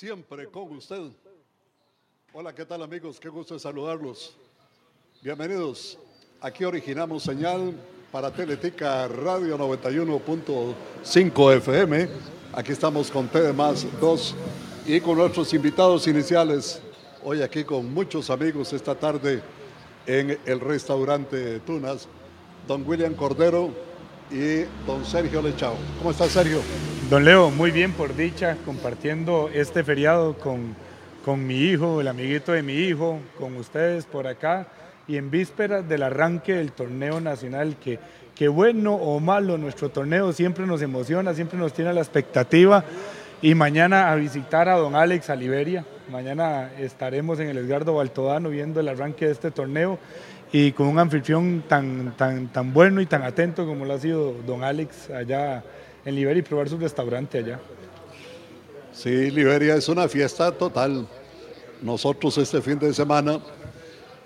siempre con usted. Hola, ¿qué tal amigos? Qué gusto saludarlos. Bienvenidos. Aquí originamos señal para Teletica Radio 91.5 FM. Aquí estamos con TD Más 2 y con nuestros invitados iniciales. Hoy aquí con muchos amigos esta tarde en el restaurante Tunas. Don William Cordero y don Sergio Lechao. ¿Cómo está Sergio? Don Leo, muy bien por dicha, compartiendo este feriado con, con mi hijo, el amiguito de mi hijo, con ustedes por acá y en vísperas del arranque del torneo nacional que, que bueno o malo nuestro torneo siempre nos emociona, siempre nos tiene la expectativa y mañana a visitar a don Alex a Liberia. Mañana estaremos en el Edgardo Baltodano viendo el arranque de este torneo y con un anfitrión tan, tan, tan bueno y tan atento como lo ha sido don Alex allá en Liberia y probar su restaurante allá. Sí, Liberia es una fiesta total. Nosotros este fin de semana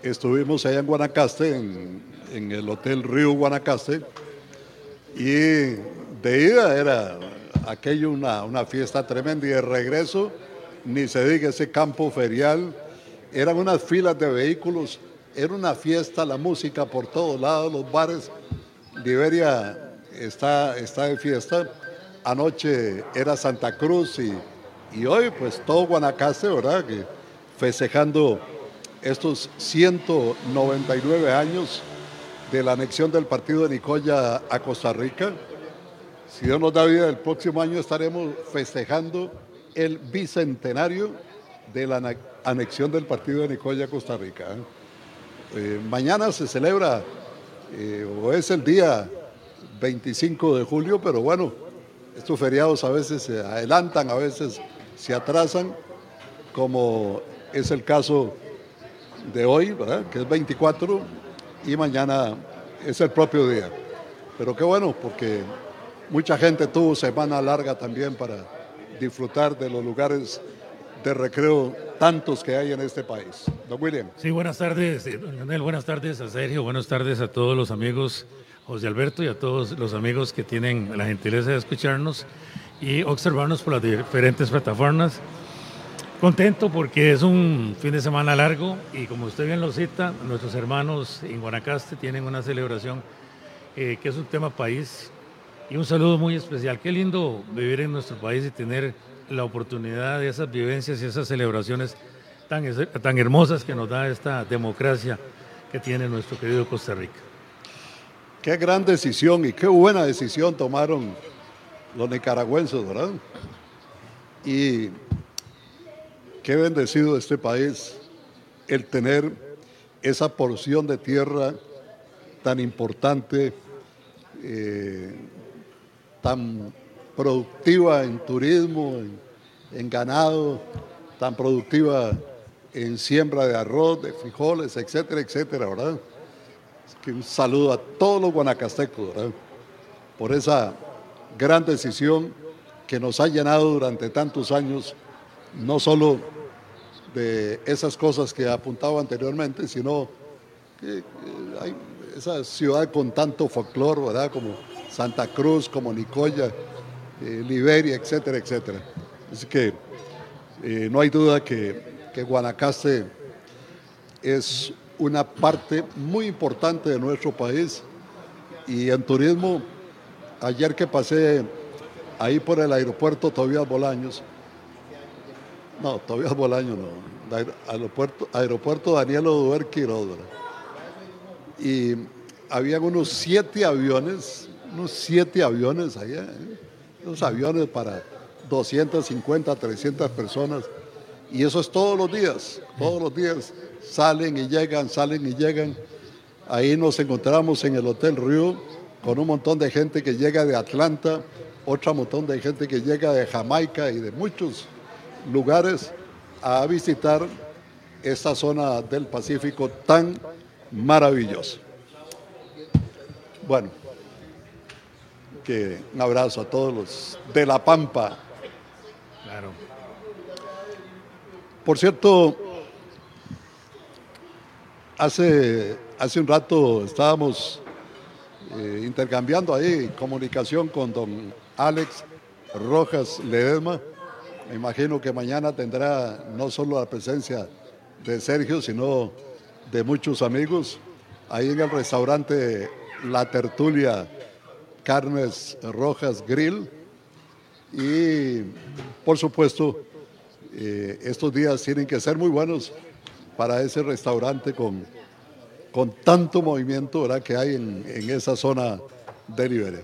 estuvimos allá en Guanacaste, en, el Hotel Río Guanacaste, y de ida era aquello una, una fiesta tremenda y de regreso, ni se diga ese campo ferial, eran unas filas de vehículos, era una fiesta, la música por todos lados, los bares. Liberia está, está de fiesta. Anoche era Santa Cruz y, y hoy pues todo Guanacaste, ¿verdad? Que festejando estos 199 años de la anexión del partido de Nicoya a Costa Rica. Si Dios nos da vida, el próximo año estaremos festejando el bicentenario de la anexión del partido de Nicoya a Costa Rica. Eh, mañana se celebra, eh, o es el día 25 de julio, pero bueno, estos feriados a veces se adelantan, a veces se atrasan, como es el caso de hoy, que es 24, y mañana es el propio día. Pero qué bueno, porque mucha gente tuvo semana larga también para disfrutar de los lugares de recreo tantos que hay en este país. Don William. Sí, buenas tardes, don Leonel, buenas tardes a Sergio, buenas tardes a todos los amigos, José Alberto y a todos los amigos que tienen la gentileza de escucharnos y observarnos por las diferentes plataformas. Contento porque es un fin de semana largo y como usted bien lo cita, nuestros hermanos en Guanacaste tienen una celebración eh, que es un tema país y un saludo muy especial. Qué lindo vivir en nuestro país y tener la oportunidad de esas vivencias y esas celebraciones tan, tan hermosas que nos da esta democracia que tiene nuestro querido Costa Rica. Qué gran decisión y qué buena decisión tomaron los nicaragüenses, ¿verdad? Y Qué bendecido este país el tener esa porción de tierra tan importante, eh, tan productiva en turismo, en, ganado, tan productiva en siembra de arroz, de frijoles, etcétera, etcétera, ¿verdad? un saludo a todos los guanacastecos, ¿verdad? Por esa gran decisión que nos ha llenado durante tantos años, no solo de esas cosas que apuntaba anteriormente, sino que, hay esa ciudad con tanto folclore, ¿verdad? Como Santa Cruz, como Nicoya, eh, Liberia, etcétera, etcétera. Así que eh, no hay duda que, que Guanacaste es una parte muy importante de nuestro país y en turismo, ayer que pasé ahí por el aeropuerto Tobias Bolaños, no, todavía es Bolaño, no. Aeropuerto, aeropuerto Daniel Oduber Quiroz. Y habían unos siete aviones, unos siete aviones allá, ¿eh? Unos aviones para 250, 300 personas. Y eso es todos los días, todos los días salen y llegan, salen y llegan. Ahí nos encontramos en el Hotel Río con un montón de gente que llega de Atlanta, otro montón de gente que llega de Jamaica y de muchos lugares a visitar esta zona del Pacífico tan maravillosa. Bueno, que un abrazo a todos los de La Pampa. Claro. Por cierto, hace, hace un rato estábamos eh, intercambiando ahí comunicación con don Alex Rojas Ledesma Me imagino que mañana tendrá no solo la presencia de Sergio, sino de muchos amigos ahí en el restaurante La Tertulia Carnes Rojas Grill. Y por supuesto, eh, estos días tienen que ser muy buenos para ese restaurante con, con tanto movimiento ¿verdad? que hay en, en esa zona de Liberia.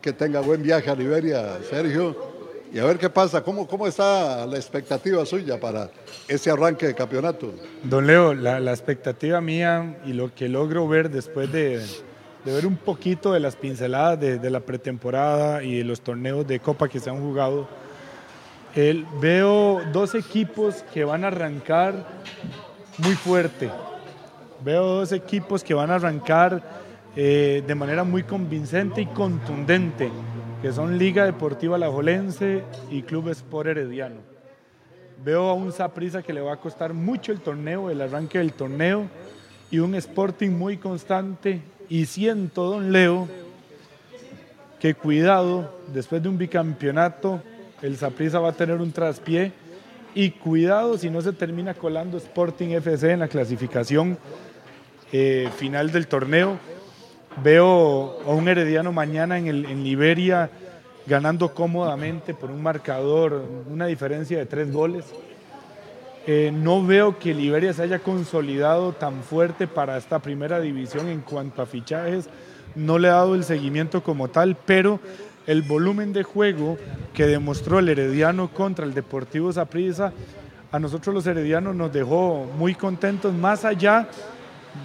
Que tenga buen viaje a Liberia, Sergio y a ver qué pasa, cómo, cómo está la expectativa suya para ese arranque de campeonato. Don Leo, la, expectativa mía y lo que logro ver después de, ver un poquito de las pinceladas de, la pretemporada y de los torneos de Copa que se han jugado, veo dos equipos que van a arrancar muy fuerte. Veo dos equipos que van a arrancar eh, de manera muy convincente y contundente que son Liga Deportiva Lajolense y Club Sport Herediano. Veo a un Saprisa que le va a costar mucho el torneo, el arranque del torneo, y un Sporting muy constante. Y siento, don Leo, que cuidado, después de un bicampeonato, el Saprisa va a tener un traspié. Y cuidado si no se termina colando Sporting FC en la clasificación eh, final del torneo Veo a un Herediano mañana en, el, en Liberia ganando cómodamente por un marcador, una diferencia de tres goles. Eh, no veo que Liberia se haya consolidado tan fuerte para esta primera división en cuanto a fichajes. No le ha dado el seguimiento como tal, pero el volumen de juego que demostró el Herediano contra el Deportivo Saprissa, a nosotros los heredianos nos dejó muy contentos, más allá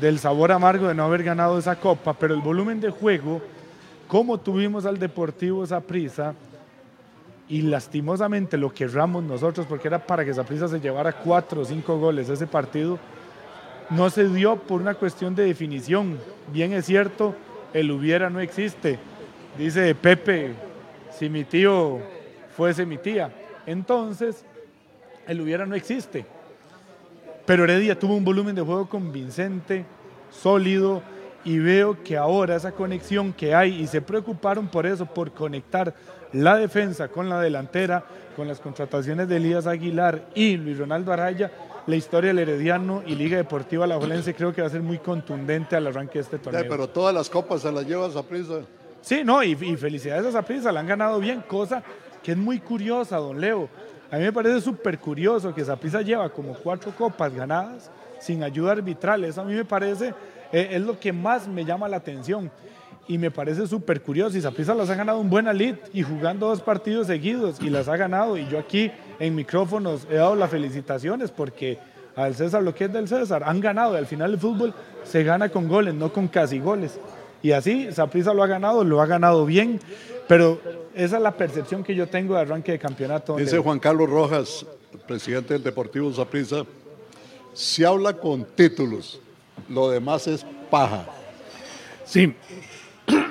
del sabor amargo de no haber ganado esa copa, pero el volumen de juego, como tuvimos al Deportivo esa prisa, y lastimosamente lo querramos nosotros, porque era para que esa prisa se llevara cuatro o cinco goles ese partido, no se dio por una cuestión de definición. Bien es cierto, el hubiera no existe. Dice Pepe, si mi tío fuese mi tía. Entonces, el hubiera no existe. Pero Heredia tuvo un volumen de juego convincente, sólido, y veo que ahora esa conexión que hay, y se preocuparon por eso, por conectar la defensa con la delantera, con las contrataciones de Elías Aguilar y Luis Ronaldo Araya, la historia del Herediano y Liga Deportiva La Jolense creo que va a ser muy contundente al arranque de este torneo. pero todas las copas se las lleva prisa. Sí, no, y, y felicidades a prisa, la han ganado bien, cosa que es muy curiosa, don Leo. A mí me parece súper curioso que Zaprisa lleva como cuatro copas ganadas sin ayuda arbitral. Eso a mí me parece, eh, es lo que más me llama la atención. Y me parece súper curioso. Y Zaprisa las ha ganado un buen alit y jugando dos partidos seguidos y las ha ganado. Y yo aquí en micrófonos he dado las felicitaciones porque al César lo que es del César han ganado. Y al final el fútbol se gana con goles, no con casi goles. Y así Zaprisa lo ha ganado, lo ha ganado bien. Pero esa es la percepción que yo tengo de arranque de campeonato. Dice Juan Carlos Rojas, presidente del Deportivo Zaprisa, se habla con títulos, lo demás es paja. Sí,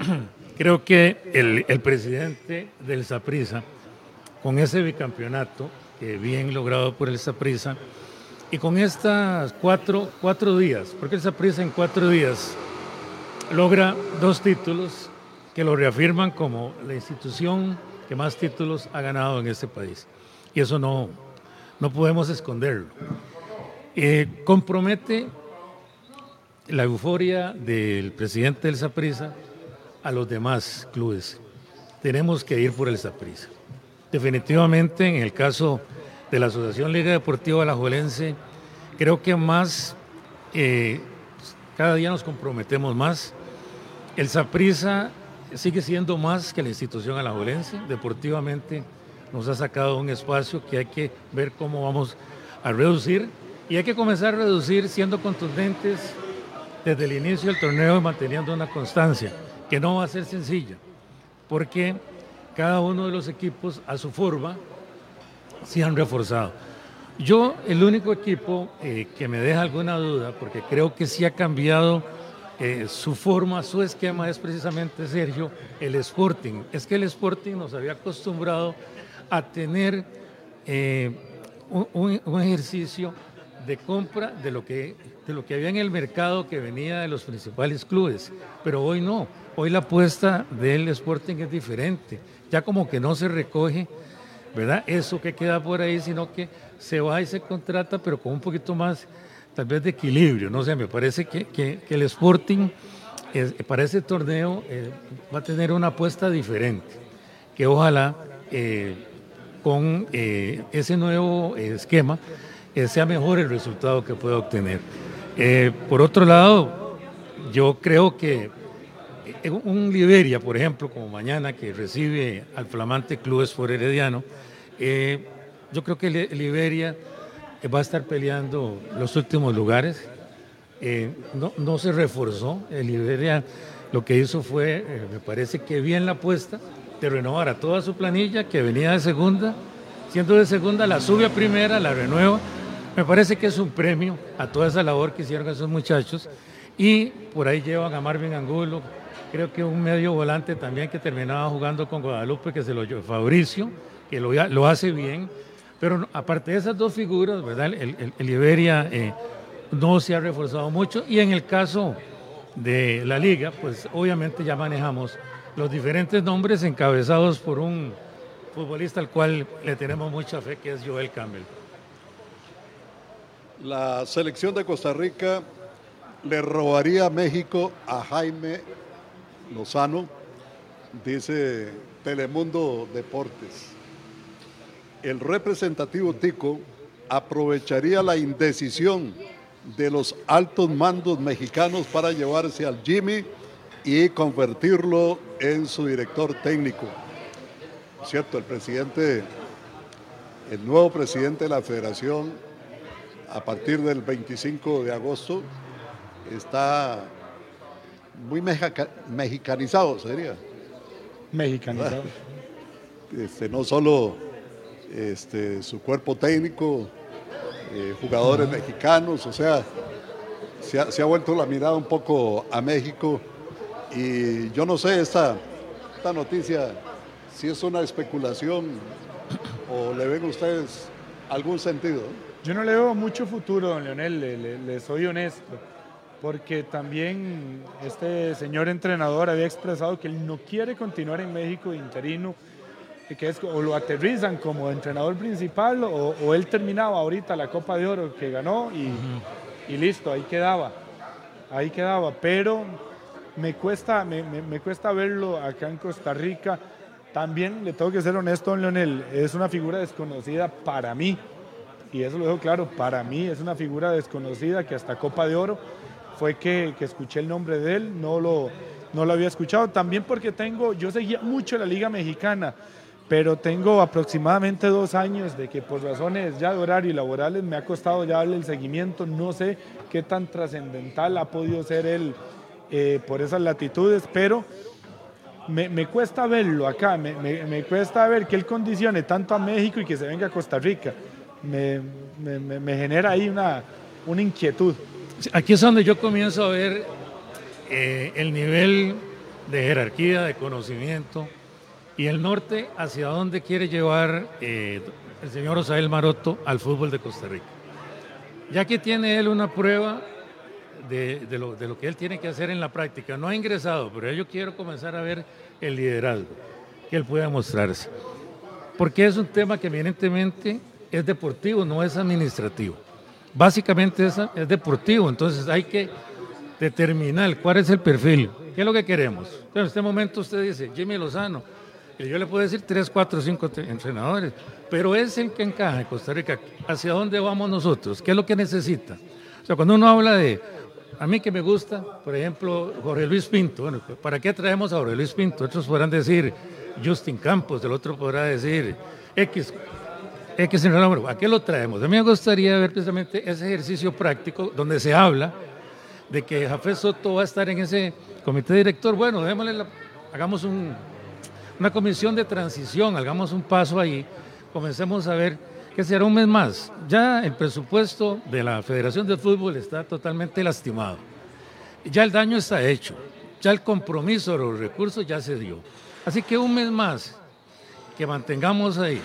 creo que el, presidente del Zaprisa, con ese bicampeonato, que bien logrado por el Zaprisa, y con estas cuatro, cuatro días, porque el Zaprisa en cuatro días logra dos títulos que lo reafirman como la institución que más títulos ha ganado en este país. Y eso no, no podemos esconderlo. Eh, compromete la euforia del presidente del Saprisa a los demás clubes. Tenemos que ir por el Saprisa. Definitivamente, en el caso de la Asociación Liga Deportiva Alajuelense, creo que más, eh, cada día nos comprometemos más. El Saprisa sigue siendo más que la institución alajuelense. Deportivamente nos ha sacado un espacio que hay que ver cómo vamos a reducir y hay que comenzar a reducir siendo contundentes desde el inicio del torneo y manteniendo una constancia, que no va a ser sencilla, porque cada uno de los equipos a su forma se han reforzado. Yo, el único equipo eh, que me deja alguna duda, porque creo que sí ha cambiado eh, su forma, su esquema es precisamente, Sergio, el Sporting. Es que el Sporting nos había acostumbrado a tener eh, un, ejercicio de compra de lo, que, de lo que había en el mercado que venía de los principales clubes. Pero hoy no, hoy la apuesta del Sporting es diferente. Ya como que no se recoge ¿verdad? Eso que queda por ahí, sino que se va y se contrata, pero con un poquito más, tal vez, de equilibrio. No sé, me parece que, que, el Sporting para ese torneo eh, va a tener una apuesta diferente, que ojalá eh, con eh, ese nuevo esquema sea mejor el resultado que pueda obtener. por otro lado, yo creo que un Liberia, por ejemplo, como mañana, que recibe al flamante Club Sport Herediano, eh, yo creo que Liberia va a estar peleando los últimos lugares. Eh, no, se reforzó. El Liberia lo que hizo fue, eh, me parece que bien la apuesta de renovar a toda su planilla que venía de segunda. Siendo de segunda, la sube a primera, la renueva. Me parece que es un premio a toda esa labor que hicieron esos muchachos. Y por ahí llevan a Marvin Angulo, creo que un medio volante también que terminaba jugando con Guadalupe, que se lo llevó Fabricio que lo, hace bien, pero aparte de esas dos figuras, ¿verdad? El, el, Iberia eh, no se ha reforzado mucho y en el caso de la liga, pues obviamente ya manejamos los diferentes nombres encabezados por un futbolista al cual le tenemos mucha fe, que es Joel Campbell. La selección de Costa Rica le robaría a México a Jaime Lozano, dice Telemundo Deportes el representativo Tico aprovecharía la indecisión de los altos mandos mexicanos para llevarse al Jimmy y convertirlo en su director técnico. Cierto, el presidente, el nuevo presidente de la federación, a partir del 25 de agosto, está muy mexicanizado, sería. Mexicanizado. Este, no solo este, su cuerpo técnico, eh, jugadores mexicanos, o sea, se ha, vuelto la mirada un poco a México y yo no sé esta, esta noticia si es una especulación o le ven ustedes algún sentido. Yo no le veo mucho futuro, don Leonel, le, le soy honesto, porque también este señor entrenador había expresado que él no quiere continuar en México interino que es o lo aterrizan como entrenador principal o, él terminaba ahorita la Copa de Oro que ganó y, listo, ahí quedaba, ahí quedaba, pero me cuesta, me, me, cuesta verlo acá en Costa Rica. También le tengo que ser honesto, don Leonel, es una figura desconocida para mí, y eso lo dejo claro, para mí es una figura desconocida que hasta Copa de Oro fue que, que escuché el nombre de él, no lo, no lo había escuchado, también porque tengo, yo seguía mucho la Liga Mexicana, pero tengo aproximadamente dos años de que por razones ya de horario y laborales me ha costado ya darle el seguimiento, no sé qué tan trascendental ha podido ser él eh, por esas latitudes, pero me, cuesta verlo acá, me, cuesta ver que él condicione tanto a México y que se venga a Costa Rica, me, genera ahí una, una, inquietud. Aquí es donde yo comienzo a ver eh, el nivel de jerarquía, de conocimiento, y el norte, ¿hacia dónde quiere llevar eh, el señor Osael Maroto al fútbol de Costa Rica? Ya que tiene él una prueba de, lo, de, lo, que él tiene que hacer en la práctica, no ha ingresado, pero yo quiero comenzar a ver el liderazgo que él pueda mostrarse. Porque es un tema que evidentemente es deportivo, no es administrativo. Básicamente es, es deportivo, entonces hay que determinar cuál es el perfil, qué es lo que queremos. En este momento usted dice, Jimmy Lozano, yo le puedo decir tres, cuatro, cinco entrenadores, pero es el que encaja en Costa Rica. ¿Hacia dónde vamos nosotros? ¿Qué es lo que necesita? O sea, cuando uno habla de, a mí que me gusta, por ejemplo, Jorge Luis Pinto, bueno, ¿para qué traemos a Jorge Luis Pinto? Otros podrán decir Justin Campos, el otro podrá decir X, X entrenador. ¿A qué lo traemos? A mí me gustaría ver precisamente ese ejercicio práctico donde se habla de que Jafé Soto va a estar en ese comité director. Bueno, démosle hagamos un una comisión de transición, hagamos un paso ahí, comencemos a ver qué será un mes más. Ya el presupuesto de la Federación de Fútbol está totalmente lastimado. Ya el daño está hecho, ya el compromiso de los recursos ya se dio. Así que un mes más que mantengamos ahí,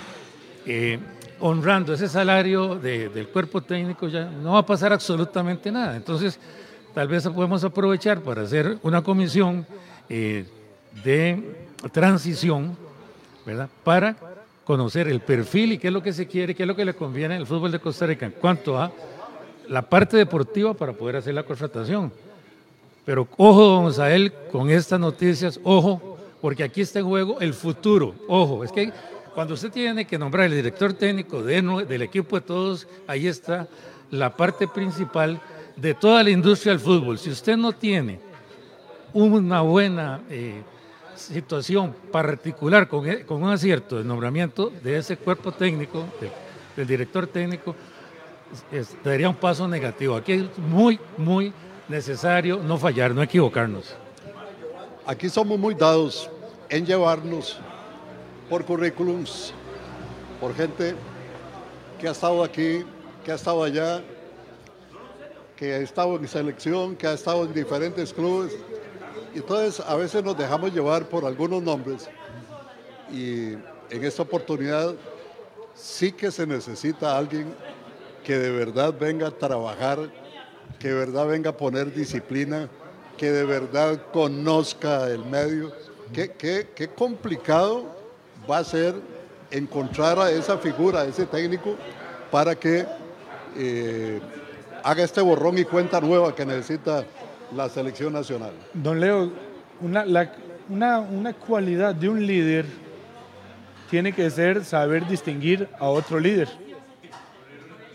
eh, honrando ese salario del cuerpo técnico, ya no va a pasar absolutamente nada. Entonces, tal vez podemos aprovechar para hacer una comisión eh, de transición, ¿verdad? Para conocer el perfil y qué es lo que se quiere, qué es lo que le conviene al fútbol de Costa Rica en cuanto a la parte deportiva para poder hacer la contratación. Pero ojo, don Sael, con estas noticias, ojo, porque aquí está en juego el futuro. Ojo, es que cuando usted tiene que nombrar el director técnico del equipo de todos, ahí está la parte principal de toda la industria del fútbol. Si usted no tiene una buena eh, situación particular e, con, un acierto de nombramiento de ese cuerpo técnico, del director técnico, daría un paso negativo. Aquí es muy, muy necesario no fallar, no equivocarnos. Aquí somos muy dados en llevarnos por currículums, por gente que ha estado aquí, que ha estado allá, que ha estado en selección, que ha estado en diferentes clubes. Entonces a veces nos dejamos llevar por algunos nombres y en esta oportunidad sí que se necesita alguien que de verdad venga a trabajar, que de verdad venga a poner disciplina, que de verdad conozca el medio. Qué, qué complicado va a ser encontrar a esa figura, a ese técnico, para que eh, haga este borrón y cuenta nueva que necesita la selección nacional. Don Leo, una, una, una cualidad de un líder tiene que ser saber distinguir a otro líder.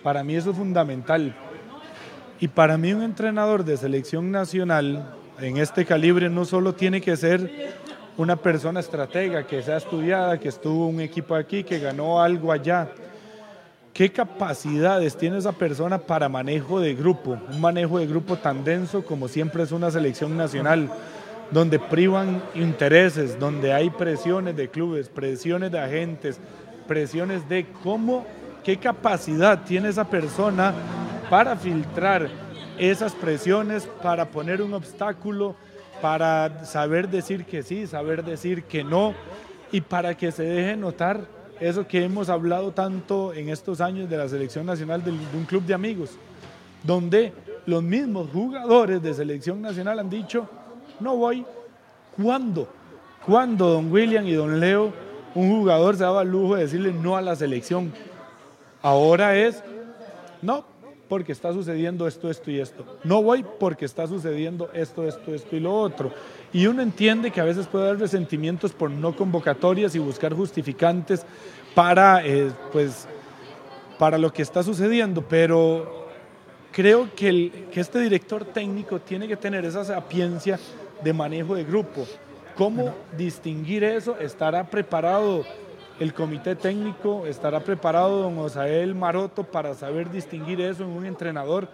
Para mí eso es fundamental. Y para mí un entrenador de selección nacional en este calibre no solo tiene que ser una persona estratega que sea estudiada, que estuvo un equipo aquí, que ganó algo allá. ¿Qué capacidades tiene esa persona para manejo de grupo? Un manejo de grupo tan denso como siempre es una selección nacional, donde privan intereses, donde hay presiones de clubes, presiones de agentes, presiones de cómo, qué capacidad tiene esa persona para filtrar esas presiones, para poner un obstáculo para saber decir que sí, saber decir que no y para que se deje notar eso que hemos hablado tanto en estos años de la selección nacional de, un club de amigos, donde los mismos jugadores de selección nacional han dicho, no voy, ¿cuándo? ¿Cuándo don William y don Leo, un jugador se daba el lujo de decirle no a la selección? Ahora es, no, porque está sucediendo esto, esto y esto. No voy porque está sucediendo esto, esto, esto y lo otro. Y uno entiende que a veces puede haber resentimientos por no convocatorias y buscar justificantes para, eh, pues, para lo que está sucediendo, pero creo que, el, que este director técnico tiene que tener esa sapiencia de manejo de grupo. ¿Cómo distinguir eso? ¿Estará preparado el comité técnico estará preparado, don Osael Maroto, para saber distinguir eso en un entrenador,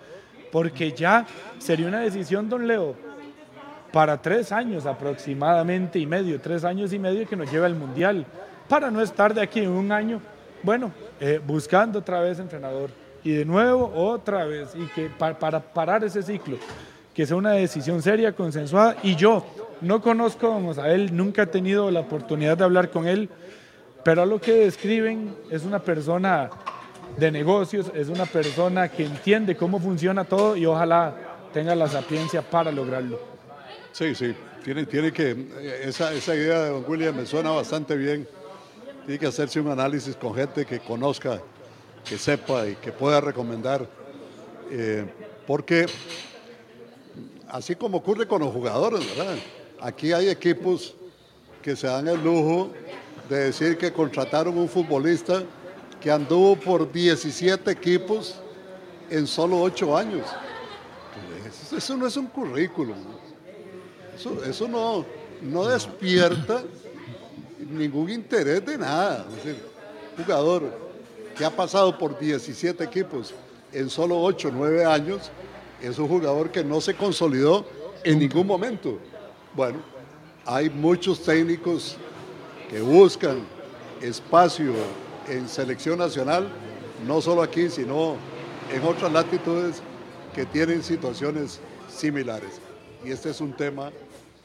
porque ya sería una decisión, don Leo, para tres años aproximadamente y medio, tres años y medio que nos lleva al Mundial, para no estar de aquí en un año, bueno, eh, buscando otra vez entrenador. Y de nuevo otra vez, y que para parar ese ciclo, que sea una decisión seria, consensuada, y yo no conozco a don Osael, nunca he tenido la oportunidad de hablar con él, pero lo que describen es una persona de negocios, es una persona que entiende cómo funciona todo y ojalá tenga la sapiencia para lograrlo. Sí, sí, tiene, tiene que, esa, esa idea de don William me suena bastante bien. Tiene que hacerse un análisis con gente que conozca, que sepa y que pueda recomendar. Eh, porque así como ocurre con los jugadores, ¿verdad? Aquí hay equipos que se dan el lujo de decir que contrataron un futbolista que anduvo por 17 equipos en solo 8 años. Eso, no es un currículum. Eso, no, no despierta ningún interés de nada. un jugador que ha pasado por 17 equipos en solo 8 o 9 años es un jugador que no se consolidó en ningún momento. Bueno, hay muchos técnicos que buscan espacio en selección nacional, no solo aquí, sino en otras latitudes que tienen situaciones similares. Y este es un tema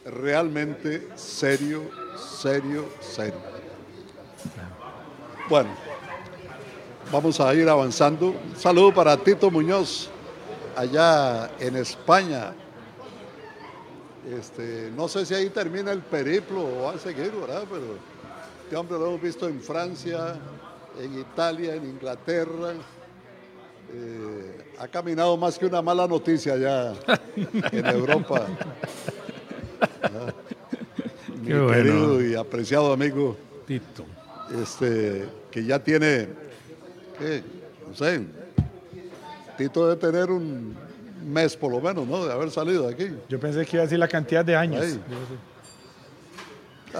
realmente serio, serio, serio. Bueno, vamos a ir avanzando. Un saludo para Tito Muñoz, allá en España. Este, no sé si ahí termina el periplo o va a seguir, ¿verdad? Pero Este hombre lo hemos visto en Francia, en Italia, en Inglaterra. Eh, ha caminado más que una mala noticia ya en Europa. Mi querido y apreciado amigo Tito. Este, que ya tiene, ¿qué? no sé, Tito debe tener un mes por lo menos, ¿no? De haber salido de aquí. Yo pensé que iba a decir la cantidad de años.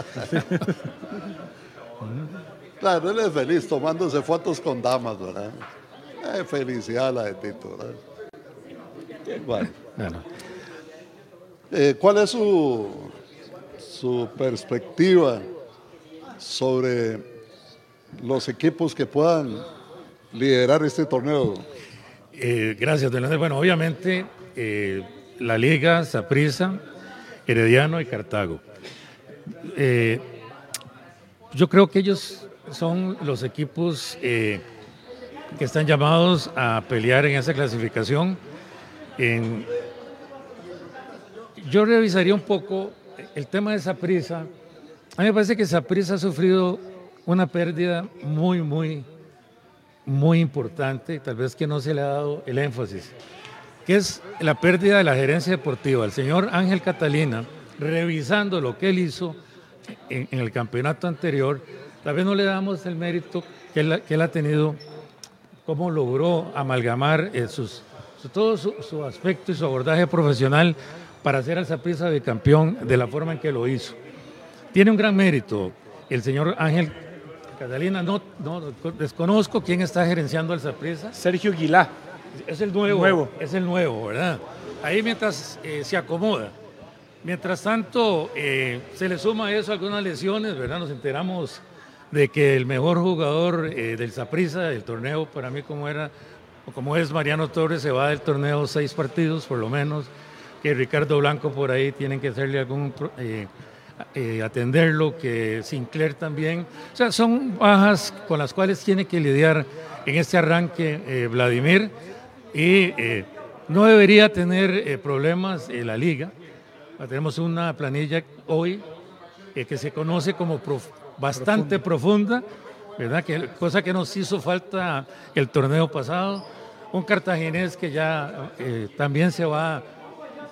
claro, él es feliz tomándose fotos con damas, ¿verdad? Eh, felicidad la de Tito, ¿verdad? Bueno. Eh, ¿Cuál es su, su perspectiva sobre los equipos que puedan liderar este torneo? Eh, gracias, don Bueno, obviamente eh, la Liga, Saprissa, Herediano y Cartago. Eh, yo creo que ellos son los equipos que están llamados a pelear en esa clasificación. yo revisaría un poco el tema de Saprissa. A mí me parece que Saprissa ha sufrido una pérdida muy, muy, muy importante, tal vez que no se le ha dado el énfasis, que es la pérdida de la gerencia deportiva. El señor Ángel Catalina, revisando lo que él hizo en, el campeonato anterior, tal vez no le damos el mérito que él, ha tenido, cómo logró amalgamar eh, sus, todo su, aspecto y su abordaje profesional para hacer al Zaprisa de campeón de la forma en que lo hizo. Tiene un gran mérito el señor Ángel Catalina, no, no desconozco quién está gerenciando el Zaprisa. Sergio Guilá. Es el nuevo, Es el nuevo, ¿verdad? Ahí mientras eh, se acomoda. Mientras tanto, eh, se le suma a eso algunas lesiones, ¿verdad? Nos enteramos de que el mejor jugador eh, del Zaprisa, del torneo, para mí como era, o como es Mariano Torres, se va del torneo seis partidos por lo menos, que Ricardo Blanco por ahí tienen que hacerle algún eh, atenderlo, que Sinclair también. O sea, son bajas con las cuales tiene que lidiar en este arranque Vladimir y no debería tener problemas en la liga. Tenemos una planilla hoy que se conoce como bastante profunda, ¿verdad? Que, cosa que nos hizo falta el torneo pasado. Un cartaginés que ya también se va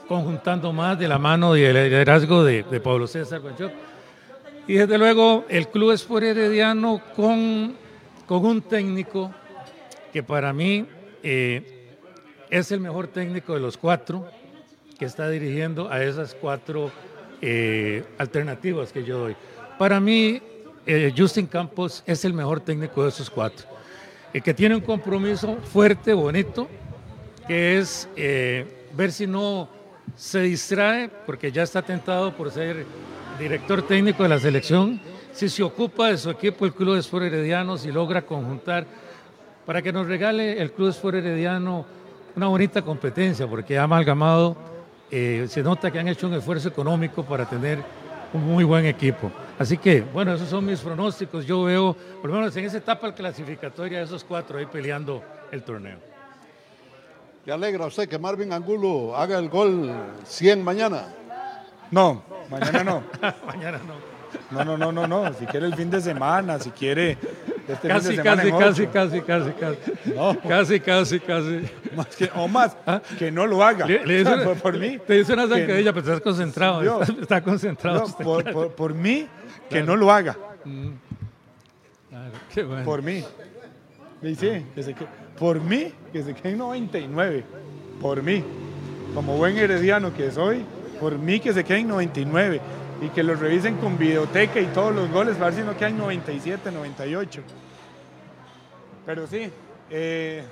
conjuntando más de la mano y el liderazgo de, Pablo César Y desde luego el Club Sport Herediano con, con un técnico que para mí eh, es el mejor técnico de los cuatro que está dirigiendo a esas cuatro eh, alternativas que yo doy. Para mí, eh, Justin Campos es el mejor técnico de esos cuatro, el que tiene un compromiso fuerte, bonito, que es ver si no se distrae porque ya está tentado por ser director técnico de la selección. Si se ocupa de su equipo, el Club Sport Herediano, si logra conjuntar para que nos regale el Club Sport Herediano una bonita competencia, porque ha amalgamado, eh, se nota que han hecho un esfuerzo económico para tener un muy buen equipo. Así que, bueno, esos son mis pronósticos. Yo veo, por lo menos en esa etapa clasificatoria, esos cuatro ahí peleando el torneo. ¿Le alegra a usted que Marvin Angulo haga el gol 100 mañana? No, mañana no. mañana no. No, no, no, no, no. Si quiere el fin de semana, si quiere este casi, casi, casi, casi, casi, casi. No. Casi, casi, casi. Más que, o más, ¿Ah? que no lo haga. Le, dice, por, mí. Te dice una zancadilla, pero estás concentrado. está, concentrado. por, por, mí, que no lo haga. Mm. Claro, qué bueno. Por mí. Sí, que se por mí, que se queden 99. Por mí. Como buen herediano que soy, por mí que se queden 99. Y que los revisen con videoteca y todos los goles para ver si no quedan 97, 98. Pero sí, eh,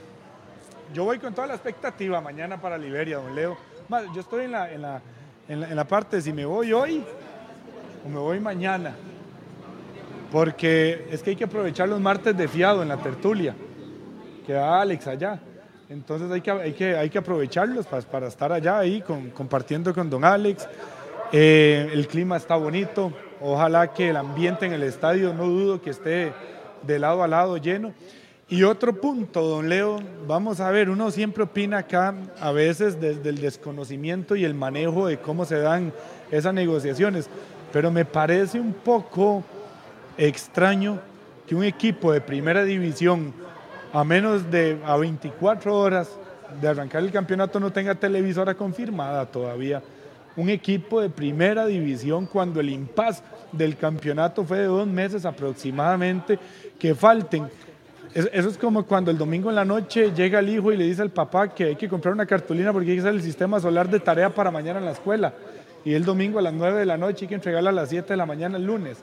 yo voy con toda la expectativa mañana para Liberia, don Leo. yo estoy en la, en la, en la parte de si me voy hoy o me voy mañana. Porque es que hay que aprovechar los martes de fiado en la tertulia que da Alex allá. Entonces hay que, hay que, hay que aprovecharlos para, para estar allá ahí compartiendo con don Alex. Eh, el clima está bonito, ojalá que el ambiente en el estadio no dudo que esté de lado a lado lleno. Y otro punto, don Leo, vamos a ver, uno siempre opina acá a veces desde el desconocimiento y el manejo de cómo se dan esas negociaciones, pero me parece un poco extraño que un equipo de primera división a menos de a 24 horas de arrancar el campeonato no tenga televisora confirmada todavía. Un equipo de primera división cuando el impas del campeonato fue de dos meses aproximadamente, que falten. Eso es como cuando el domingo en la noche llega el hijo y le dice al papá que hay que comprar una cartulina porque hay que hacer el sistema solar de tarea para mañana en la escuela. Y el domingo a las 9 de la noche hay que entregarla a las 7 de la mañana el lunes.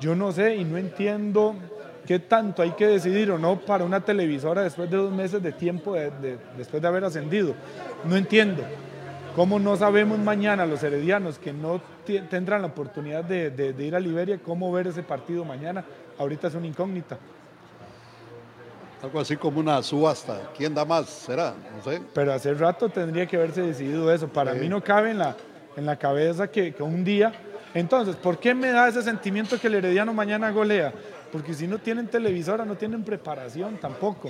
Yo no sé y no entiendo qué tanto hay que decidir o no para una televisora después de dos meses de tiempo después de haber ascendido. No entiendo. ¿Cómo no sabemos mañana los heredianos que no tendrán la oportunidad de, ir a Liberia, cómo ver ese partido mañana? Ahorita es una incógnita. Algo así como una subasta. ¿Quién da más? ¿Será? No sé. Pero hace rato tendría que haberse decidido eso. Para mí no cabe en la, en la cabeza que, que un día... Entonces, ¿por qué me da ese sentimiento que el herediano mañana golea? porque si no tienen televisora no tienen preparación tampoco.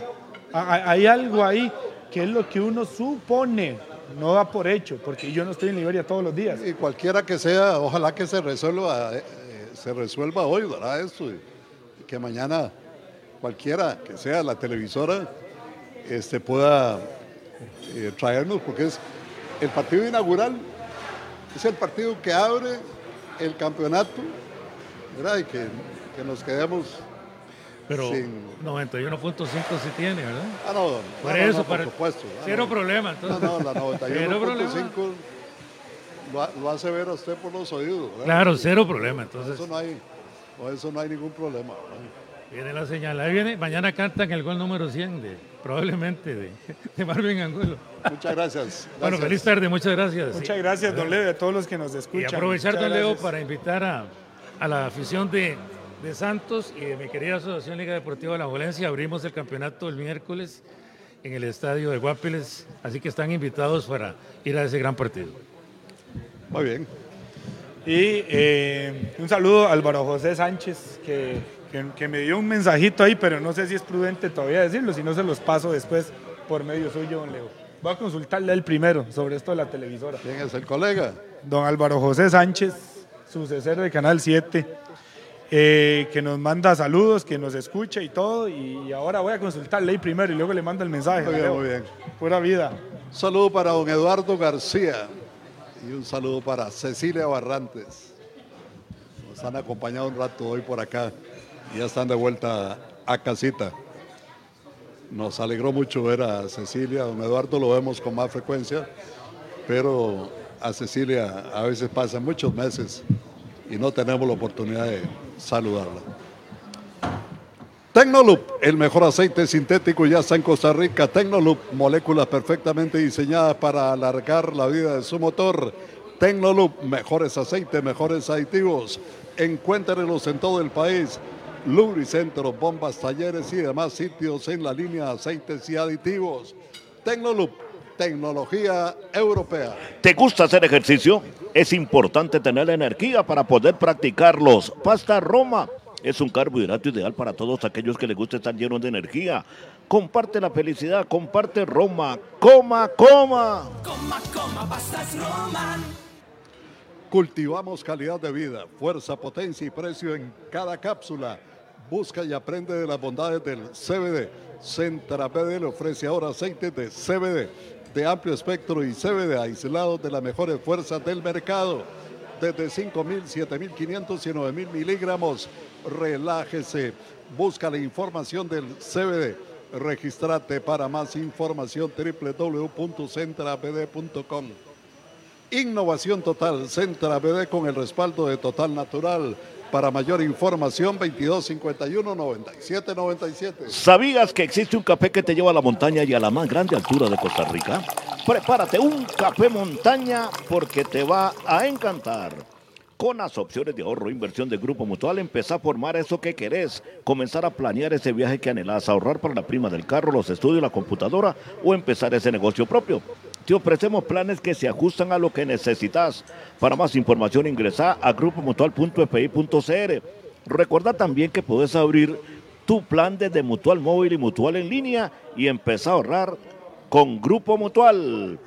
Hay algo ahí que es lo que uno supone, no da por hecho, porque yo no estoy en Liberia todos los días. Y cualquiera que sea, ojalá que se resuelva, eh, se resuelva hoy, ¿verdad? Esto, y que mañana cualquiera que sea la televisora este, pueda eh, traernos, porque es el partido inaugural, es el partido que abre el campeonato, ¿verdad? Y que que nos quedemos pero 91.5 sí tiene, ¿verdad? Ah, no, por eso, por supuesto. Cero problema, entonces. No, no, la 91.5 lo, lo, hace ver a usted por los oídos, ¿verdad? Claro, cero problema, entonces. Por eso no hay, por eso no hay ningún problema, Viene la señal, ahí viene, mañana cantan el gol número 100 de, probablemente de, de Marvin Angulo. Muchas gracias. Bueno, feliz tarde, muchas gracias. Muchas gracias, don Leo, a todos los que nos escuchan. Y aprovechar, don Leo, para invitar a, a la afición de, de Santos y de mi querida Asociación Liga Deportiva de la Valencia. Abrimos el campeonato el miércoles en el estadio de Guapiles, así que están invitados para ir a ese gran partido. Muy bien. Y eh, un saludo a Álvaro José Sánchez, que, que, me dio un mensajito ahí, pero no sé si es prudente todavía decirlo, si no se los paso después por medio suyo, don Leo. Voy a consultarle él primero sobre esto de la televisora. ¿Quién es el colega? Don Álvaro José Sánchez, sucesor de Canal 7 eh, que nos manda saludos, que nos escucha y todo. Y ahora voy a consultarle ahí primero y luego le mando el mensaje. Muy bien, muy bien. Pura vida. Un saludo para don Eduardo García y un saludo para Cecilia Barrantes. Nos han acompañado un rato hoy por acá y ya están de vuelta a casita. Nos alegró mucho ver a Cecilia, don Eduardo lo vemos con más frecuencia, pero a Cecilia a veces pasan muchos meses y no tenemos la oportunidad de saludarla. Tecnoloop, el mejor aceite sintético ya está en Costa Rica. Tecnoloop, moléculas perfectamente diseñadas para alargar la vida de su motor. Tecnoloop, mejores aceites, mejores aditivos. Encuéntrenlos en todo el país. Lubricentros, bombas, talleres y demás sitios en la línea de aceites y aditivos. Tecnoloop, tecnología europea. ¿Te gusta hacer ejercicio? Es importante tener energía para poder practicarlos. Pasta Roma es un carbohidrato ideal para todos aquellos que les gusta estar llenos de energía. Comparte la felicidad, comparte Roma. Coma, coma. Coma, coma, pastas Roma. Cultivamos calidad de vida, fuerza, potencia y precio en cada cápsula. Busca y aprende de las bondades del CBD. Centra BD le ofrece ahora aceite de CBD de amplio espectro y CBD aislado de las mejores fuerzas del mercado. Desde 5.000, 7.500 y 9.000 miligramos. Relájese. Busca la información del CBD. Regístrate para más información www.centrabd.com. Innovación total, Centra BD con el respaldo de Total Natural. Para mayor información, 2251-9797. ¿Sabías que existe un café que te lleva a la montaña y a la más grande altura de Costa Rica? Prepárate un café montaña porque te va a encantar. Con las opciones de ahorro e inversión de Grupo Mutual, empezar a formar eso que querés, comenzar a planear ese viaje que anhelas, ahorrar para la prima del carro, los estudios, la computadora o empezar ese negocio propio. Te ofrecemos planes que se ajustan a lo que necesitas. Para más información ingresa a grupomutual.fi.cr. Recuerda también que puedes abrir tu plan desde Mutual Móvil y Mutual en línea y empezar a ahorrar con Grupo Mutual.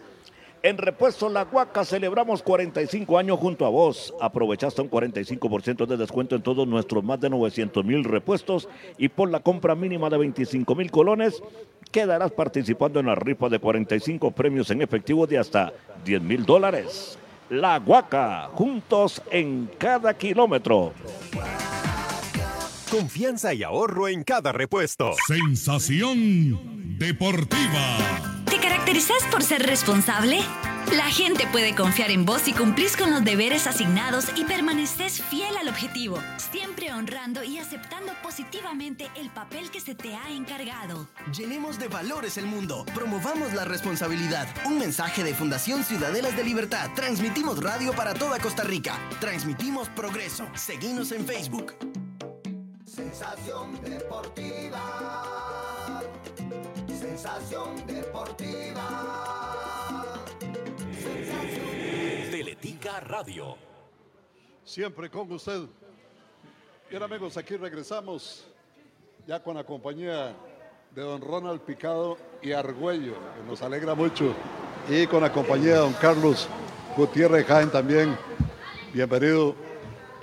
En Repuesto La Guaca celebramos 45 años junto a vos. Aprovechaste un 45% de descuento en todos nuestros más de 900 mil repuestos y por la compra mínima de 25 mil colones quedarás participando en la rifa de 45 premios en efectivo de hasta 10 mil dólares. La Guaca, juntos en cada kilómetro. Confianza y ahorro en cada repuesto. Sensación deportiva. ¿Te caracterizas por ser responsable? La gente puede confiar en vos si cumplís con los deberes asignados y permaneces fiel al objetivo, siempre honrando y aceptando positivamente el papel que se te ha encargado. Llenemos de valores el mundo, promovamos la responsabilidad. Un mensaje de Fundación Ciudadelas de Libertad. Transmitimos radio para toda Costa Rica. Transmitimos progreso. Seguimos en Facebook. Sensación deportiva. Sensación deportiva. Teletica Radio. Siempre con usted. Bien amigos, aquí regresamos ya con la compañía de don Ronald Picado y Argüello, que nos alegra mucho, y con la compañía de don Carlos Gutiérrez Jaén también. Bienvenido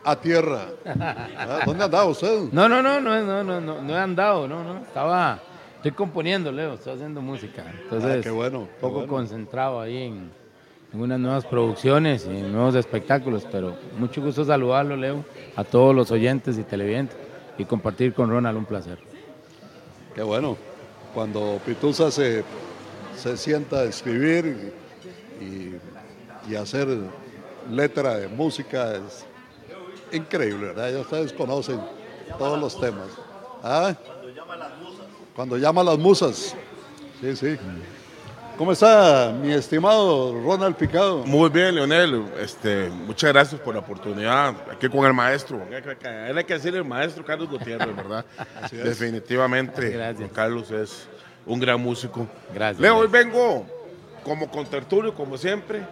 a tierra. Ah, ¿Dónde andaba usted? No, no, no, no, no, no, no, no he andado, no, no. Estaba, estoy componiendo, Leo, estoy haciendo música. Entonces, Ah, qué bueno, un qué poco bueno. concentrado ahí en, en unas nuevas producciones y en nuevos espectáculos, pero mucho gusto saludarlo, Leo, a todos los oyentes y televidentes y compartir con Ronald un placer. Qué bueno. Cuando Pitusa se, se sienta a escribir y, y hacer letra de música es increíble, ¿verdad? Ya ustedes conocen todos los temas. ¿Ah? Cuando llama a las musas. Sí, sí. ¿Cómo está mi estimado Ronald Picado? Muy bien, Leonel. Este, muchas gracias por la oportunidad aquí con el maestro. Él hay que decir el maestro Carlos Gutiérrez, ¿verdad? Así es. Definitivamente, Gracias. Carlos es un gran músico. Gracias. Leo, hoy vengo como contertulio, como siempre,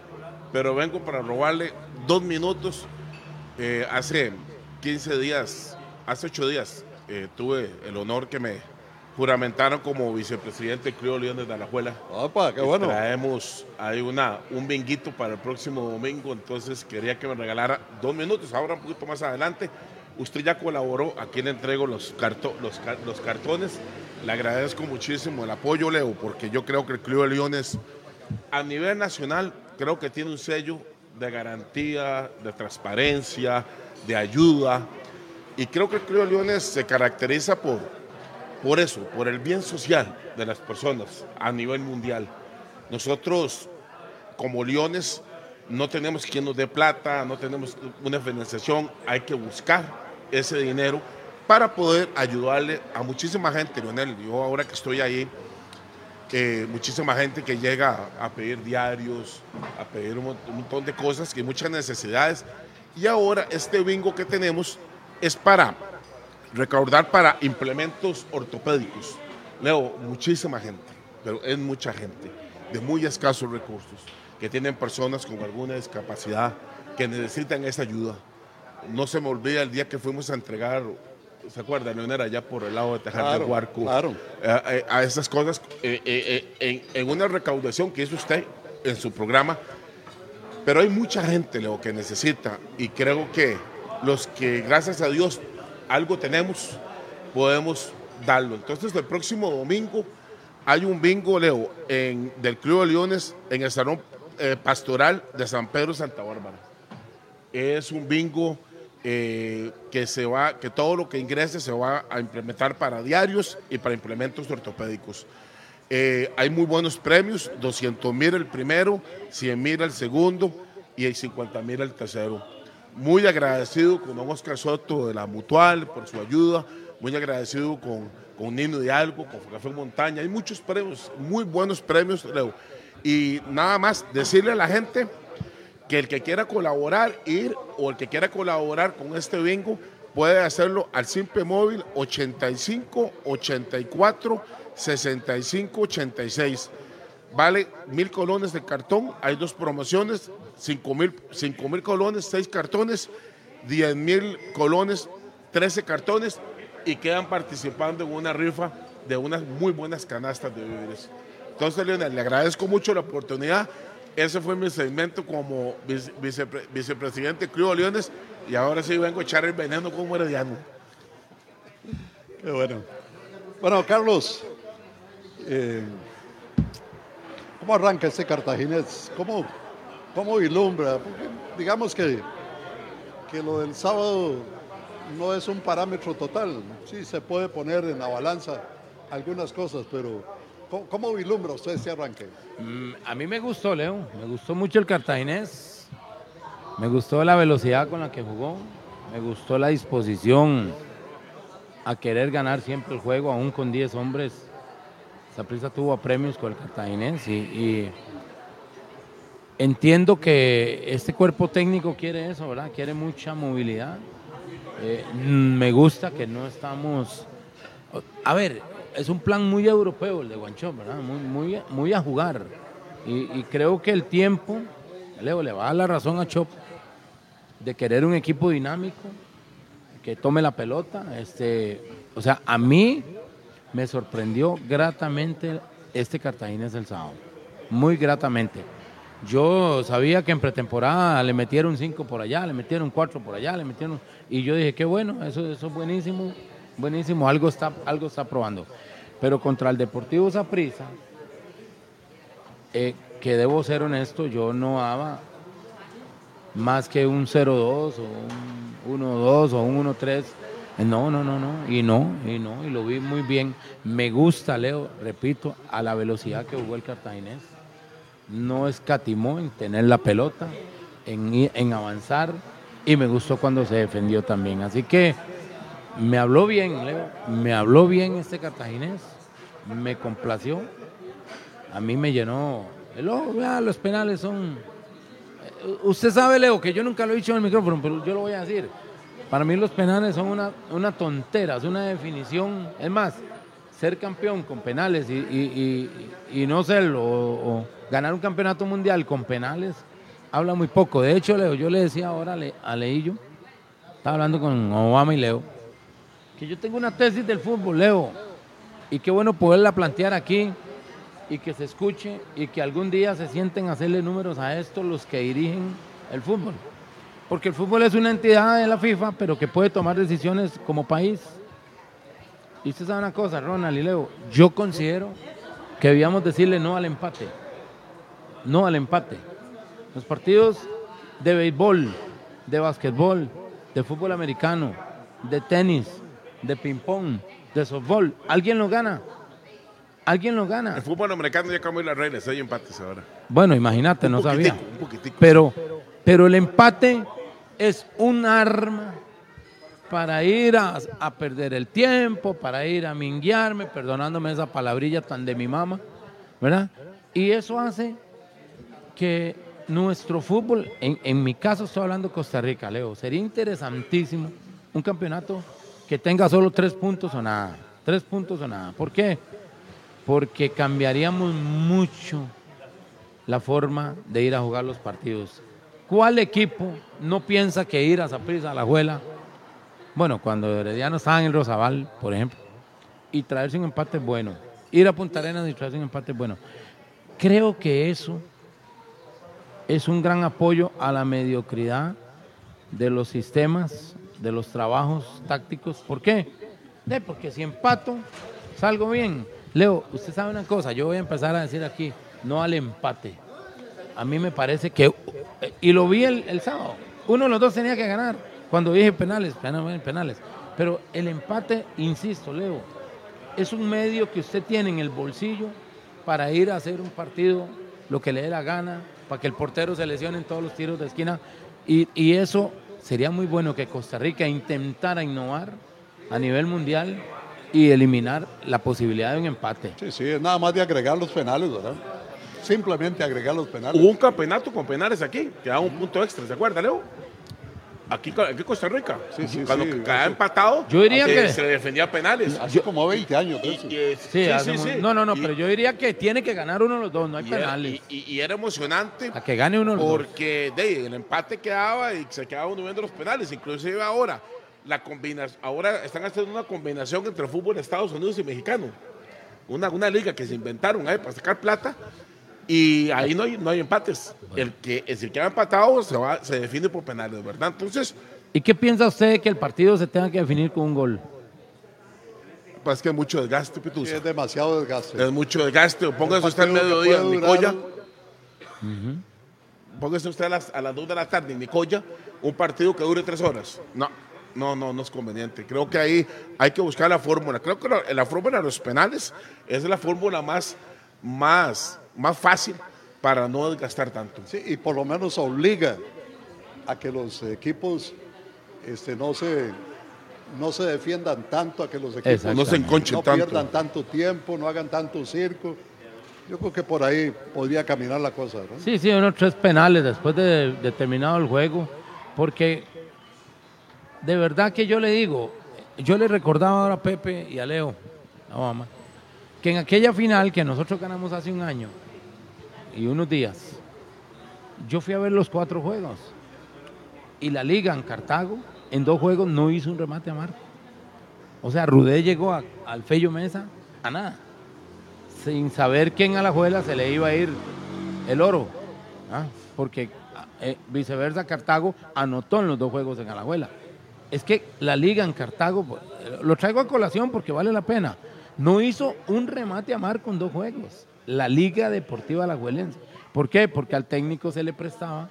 pero vengo para robarle dos minutos. Eh, hace 15 días, hace 8 días, eh, tuve el honor que me juramentaron como vicepresidente Club Leones de Alajuela. Opa, qué bueno. Traemos ahí una, un binguito para el próximo domingo, entonces quería que me regalara dos minutos, ahora un poquito más adelante. Usted ya colaboró, aquí le entrego los, carto- los, los cartones. Le agradezco muchísimo el apoyo, Leo, porque yo creo que el Club de Leones a nivel nacional creo que tiene un sello de garantía, de transparencia, de ayuda. Y creo que el Club de Leones se caracteriza por, por eso, por el bien social de las personas a nivel mundial. Nosotros, como Leones, no tenemos quien nos dé plata, no tenemos una financiación, hay que buscar ese dinero para poder ayudarle a muchísima gente, Leonel. Yo ahora que estoy ahí, eh, muchísima gente que llega a pedir diarios, a pedir un, mon- un montón de cosas, que muchas necesidades. Y ahora este bingo que tenemos es para recaudar para implementos ortopédicos. Leo, muchísima gente, pero es mucha gente, de muy escasos recursos, que tienen personas con alguna discapacidad, que necesitan esa ayuda. No se me olvida el día que fuimos a entregar, ¿se acuerdan, Leonera, allá por el lado de Tejar Claro, de Huarco? claro. eh, eh, a esas cosas eh, en, en una recaudación que hizo usted en su programa. Pero hay mucha gente Leo, que necesita y creo que los que gracias a Dios algo tenemos, podemos darlo. Entonces el próximo domingo hay un bingo, Leo, en, del Club de Leones en el Salón eh, Pastoral de San Pedro Santa Bárbara. Es un bingo eh, que se va, que todo lo que ingrese se va a implementar para diarios y para implementos ortopédicos. Eh, hay muy buenos premios, 200 mil el primero, 100 mil el segundo y 50 mil el tercero. Muy agradecido con don Oscar Soto de la Mutual por su ayuda, muy agradecido con, con Nino de Algo, con Café Montaña. Hay muchos premios, muy buenos premios, Leo. Y nada más decirle a la gente que el que quiera colaborar, ir o el que quiera colaborar con este bingo, puede hacerlo al simple móvil 85 84 65 86. Vale mil colones de cartón, hay dos promociones, cinco mil, cinco mil colones, seis cartones, 10 mil colones, 13 cartones y quedan participando en una rifa de unas muy buenas canastas de víveres. Entonces, Leonel, le agradezco mucho la oportunidad ese fue mi segmento como vice- vicepre- vicepresidente de Club Leones y ahora sí vengo a echar el veneno como herediano. Qué bueno. Bueno, Carlos, eh, ¿cómo arranca este cartaginés? ¿Cómo, cómo vislumbra? Porque digamos que, que lo del sábado no es un parámetro total. Sí, se puede poner en la balanza algunas cosas, pero ¿cómo, cómo usted este arranque? Mm, A mí me gustó, Leo. Me gustó mucho el cartaginés. Me gustó la velocidad con la que jugó. Me gustó la disposición a querer ganar siempre el juego, aún con 10 hombres. Saprissa tuvo premios con el cartaginés y entiendo que este cuerpo técnico quiere eso, ¿verdad? Quiere mucha movilidad. Eh, me gusta que no estamos... A ver, es un plan muy europeo el de Guanchón, ¿verdad? Muy, muy, muy a jugar. Y, creo que el tiempo, Leo, le va a dar la razón a Chop de querer un equipo dinámico, que tome la pelota. Este, o sea, a mí me sorprendió gratamente este Cartaginés el sábado. Muy gratamente. Yo sabía que en pretemporada le metieron cinco por allá, le metieron cuatro por allá, le metieron. Y yo dije, qué bueno, eso, es buenísimo, buenísimo, algo está, algo está probando. Pero contra el Deportivo Saprissa, eh, que debo ser honesto, yo no daba más que un 0-2 o un 1-2 o un 1-3. No, no, no, no. Y no, y no. Y lo vi muy bien. Me gusta, Leo, repito, a la velocidad que jugó el cartaginés. No escatimó en tener la pelota, en, en avanzar. Y me gustó cuando se defendió también. Así que me habló bien, Leo. Me habló bien este cartaginés. Me complació. A mí me llenó. el ojo. Los penales son Usted sabe, Leo, que yo nunca lo he dicho en el micrófono, pero yo lo voy a decir. Para mí los penales son una, una tontera, es una definición. Es más, ser campeón con penales y, y- y- no serlo, o, ganar un campeonato mundial con penales, habla muy poco. De hecho, Leo, yo le decía ahora a Leillo, estaba hablando con Obama y Leo, que yo tengo una tesis del fútbol, Leo, y qué bueno poderla plantear aquí y que se escuche y que algún día se sienten a hacerle números a estos los que dirigen el fútbol. Porque el fútbol es una entidad de la FIFA, pero que puede tomar decisiones como país. Y usted sabe una cosa, Ronald y Leo, yo considero que debíamos decirle no al empate. No al empate. Los partidos de béisbol, de básquetbol, de fútbol americano, de tenis, de ping-pong, de softball, ¿alguien lo gana? ¿Alguien lo gana? El fútbol americano ya cambió las reglas, hay empates ahora. Bueno, imagínate, no sabía. un poquitico. Pero, pero el empate es un arma para ir a, perder el tiempo, para ir a minguearme, perdonándome esa palabrilla tan de mi mamá, ¿verdad? Y eso hace que nuestro fútbol, en, en mi caso estoy hablando de Costa Rica, Leo, sería interesantísimo un campeonato que tenga solo tres puntos o nada, tres puntos o nada. ¿Por qué? Porque cambiaríamos mucho la forma de ir a jugar los partidos. ¿Cuál equipo no piensa que ir a Saprissa, a la Juela, bueno, cuando Herediano estaba en el Rosabal, por ejemplo, y traerse un empate bueno, ir a Punta Arenas y traerse un empate bueno. Creo que eso es un gran apoyo a la mediocridad de los sistemas, de los trabajos tácticos. ¿Por qué? Porque si empato, salgo bien. Leo, usted sabe una cosa, yo voy a empezar a decir aquí, no al empate. A mí me parece que, y lo vi el sábado, uno de los dos tenía que ganar. Cuando dije penales, penales, penales. Pero el empate, insisto, Leo, es un medio que usted tiene en el bolsillo para ir a hacer un partido lo que le dé la gana, para que el portero se lesione en todos los tiros de esquina. Y, y eso sería muy bueno que Costa Rica intentara innovar a nivel mundial y eliminar la posibilidad de un empate. Sí, sí, es nada más de agregar los penales, ¿verdad? Simplemente agregar los penales. Hubo un campeonato con penales aquí, que daba un punto extra, ¿se acuerda, Leo? Aquí, aquí en Costa Rica. Sí, sí, Cuando sí, empatado, Yo diría se, que- se defendía penales. Hace como 20 años. de eso. Y- y- Sí, hace mu- No, no, no, pero yo diría que tiene que ganar uno de los dos, no hay y era, penales. y- y- y era emocionante A que gane uno de los dos. porque de, ahí, el empate quedaba y se quedaba uno viendo los penales. Inclusive ahora, la combinación, ahora están haciendo una combinación entre fútbol de Estados Unidos y mexicano. Una, una liga que se inventaron ahí para sacar plata. Y ahí no hay, no hay empates. El que, el que queda empatado se, va, se define por penales, ¿verdad? Entonces, ¿Y qué piensa usted de que el partido se tenga que definir con un gol? pues que es mucho desgaste, Pitusa. Es demasiado desgaste. Es mucho desgaste. Póngase usted al mediodía en Nicoya. Póngase usted a las, a las 2 de la tarde en Nicoya, un partido que dure tres horas. No, no, no, no es conveniente. Creo que ahí hay que buscar la fórmula. Creo que la, la fórmula de los penales es la fórmula más, más, más fácil para no desgastar tanto. Sí, y por lo menos obliga a que los equipos este, no se no se defiendan tanto, a que los equipos. No se enconchen no tanto. pierdan tanto tiempo, no hagan tanto circo. Yo creo que por ahí podría caminar la cosa, ¿no? Sí, sí, unos tres penales después de, de terminado el juego, porque de verdad que yo le digo, yo le recordaba ahora a Pepe y a Leo, a mamá, que en aquella final que nosotros ganamos hace un año y unos días, yo fui a ver los cuatro juegos y la liga en Cartago en dos juegos no hizo un remate a marco. O sea, Rudé llegó a- al Fello Mesa a nada sin saber que en Alajuela se le iba a ir el oro. ¿ah? Porque eh, viceversa, Cartago anotó en los dos juegos en Alajuela. Es que la liga en Cartago, pues, eh, lo traigo a colación porque vale la pena, no hizo un remate a marco en dos juegos. La Liga Deportiva Alajuelense. ¿Por qué? Porque al técnico se le prestaba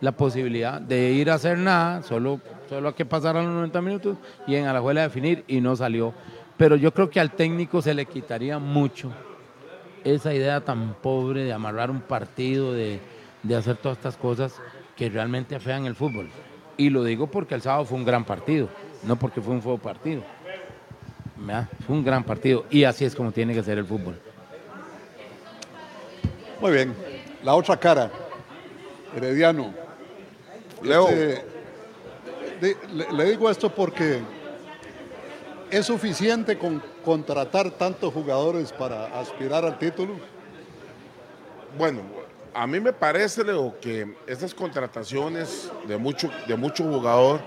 la posibilidad de ir a hacer nada, solo, solo a que pasaran los 90 minutos y en Alajuela definir y no salió. Pero yo creo que al técnico se le quitaría mucho esa idea tan pobre de amarrar un partido, de, de hacer todas estas cosas que realmente afean el fútbol. Y lo digo porque el sábado fue un gran partido, no porque fue un feo partido. ¿Verdad? Fue un gran partido y así es como tiene que ser el fútbol. Muy bien. La otra cara, Herediano. Leo. Este, le, le digo esto porque es suficiente con contratar tantos jugadores para aspirar al título. Bueno, a mí me parece, Leo, que estas contrataciones de mucho, de mucho jugador,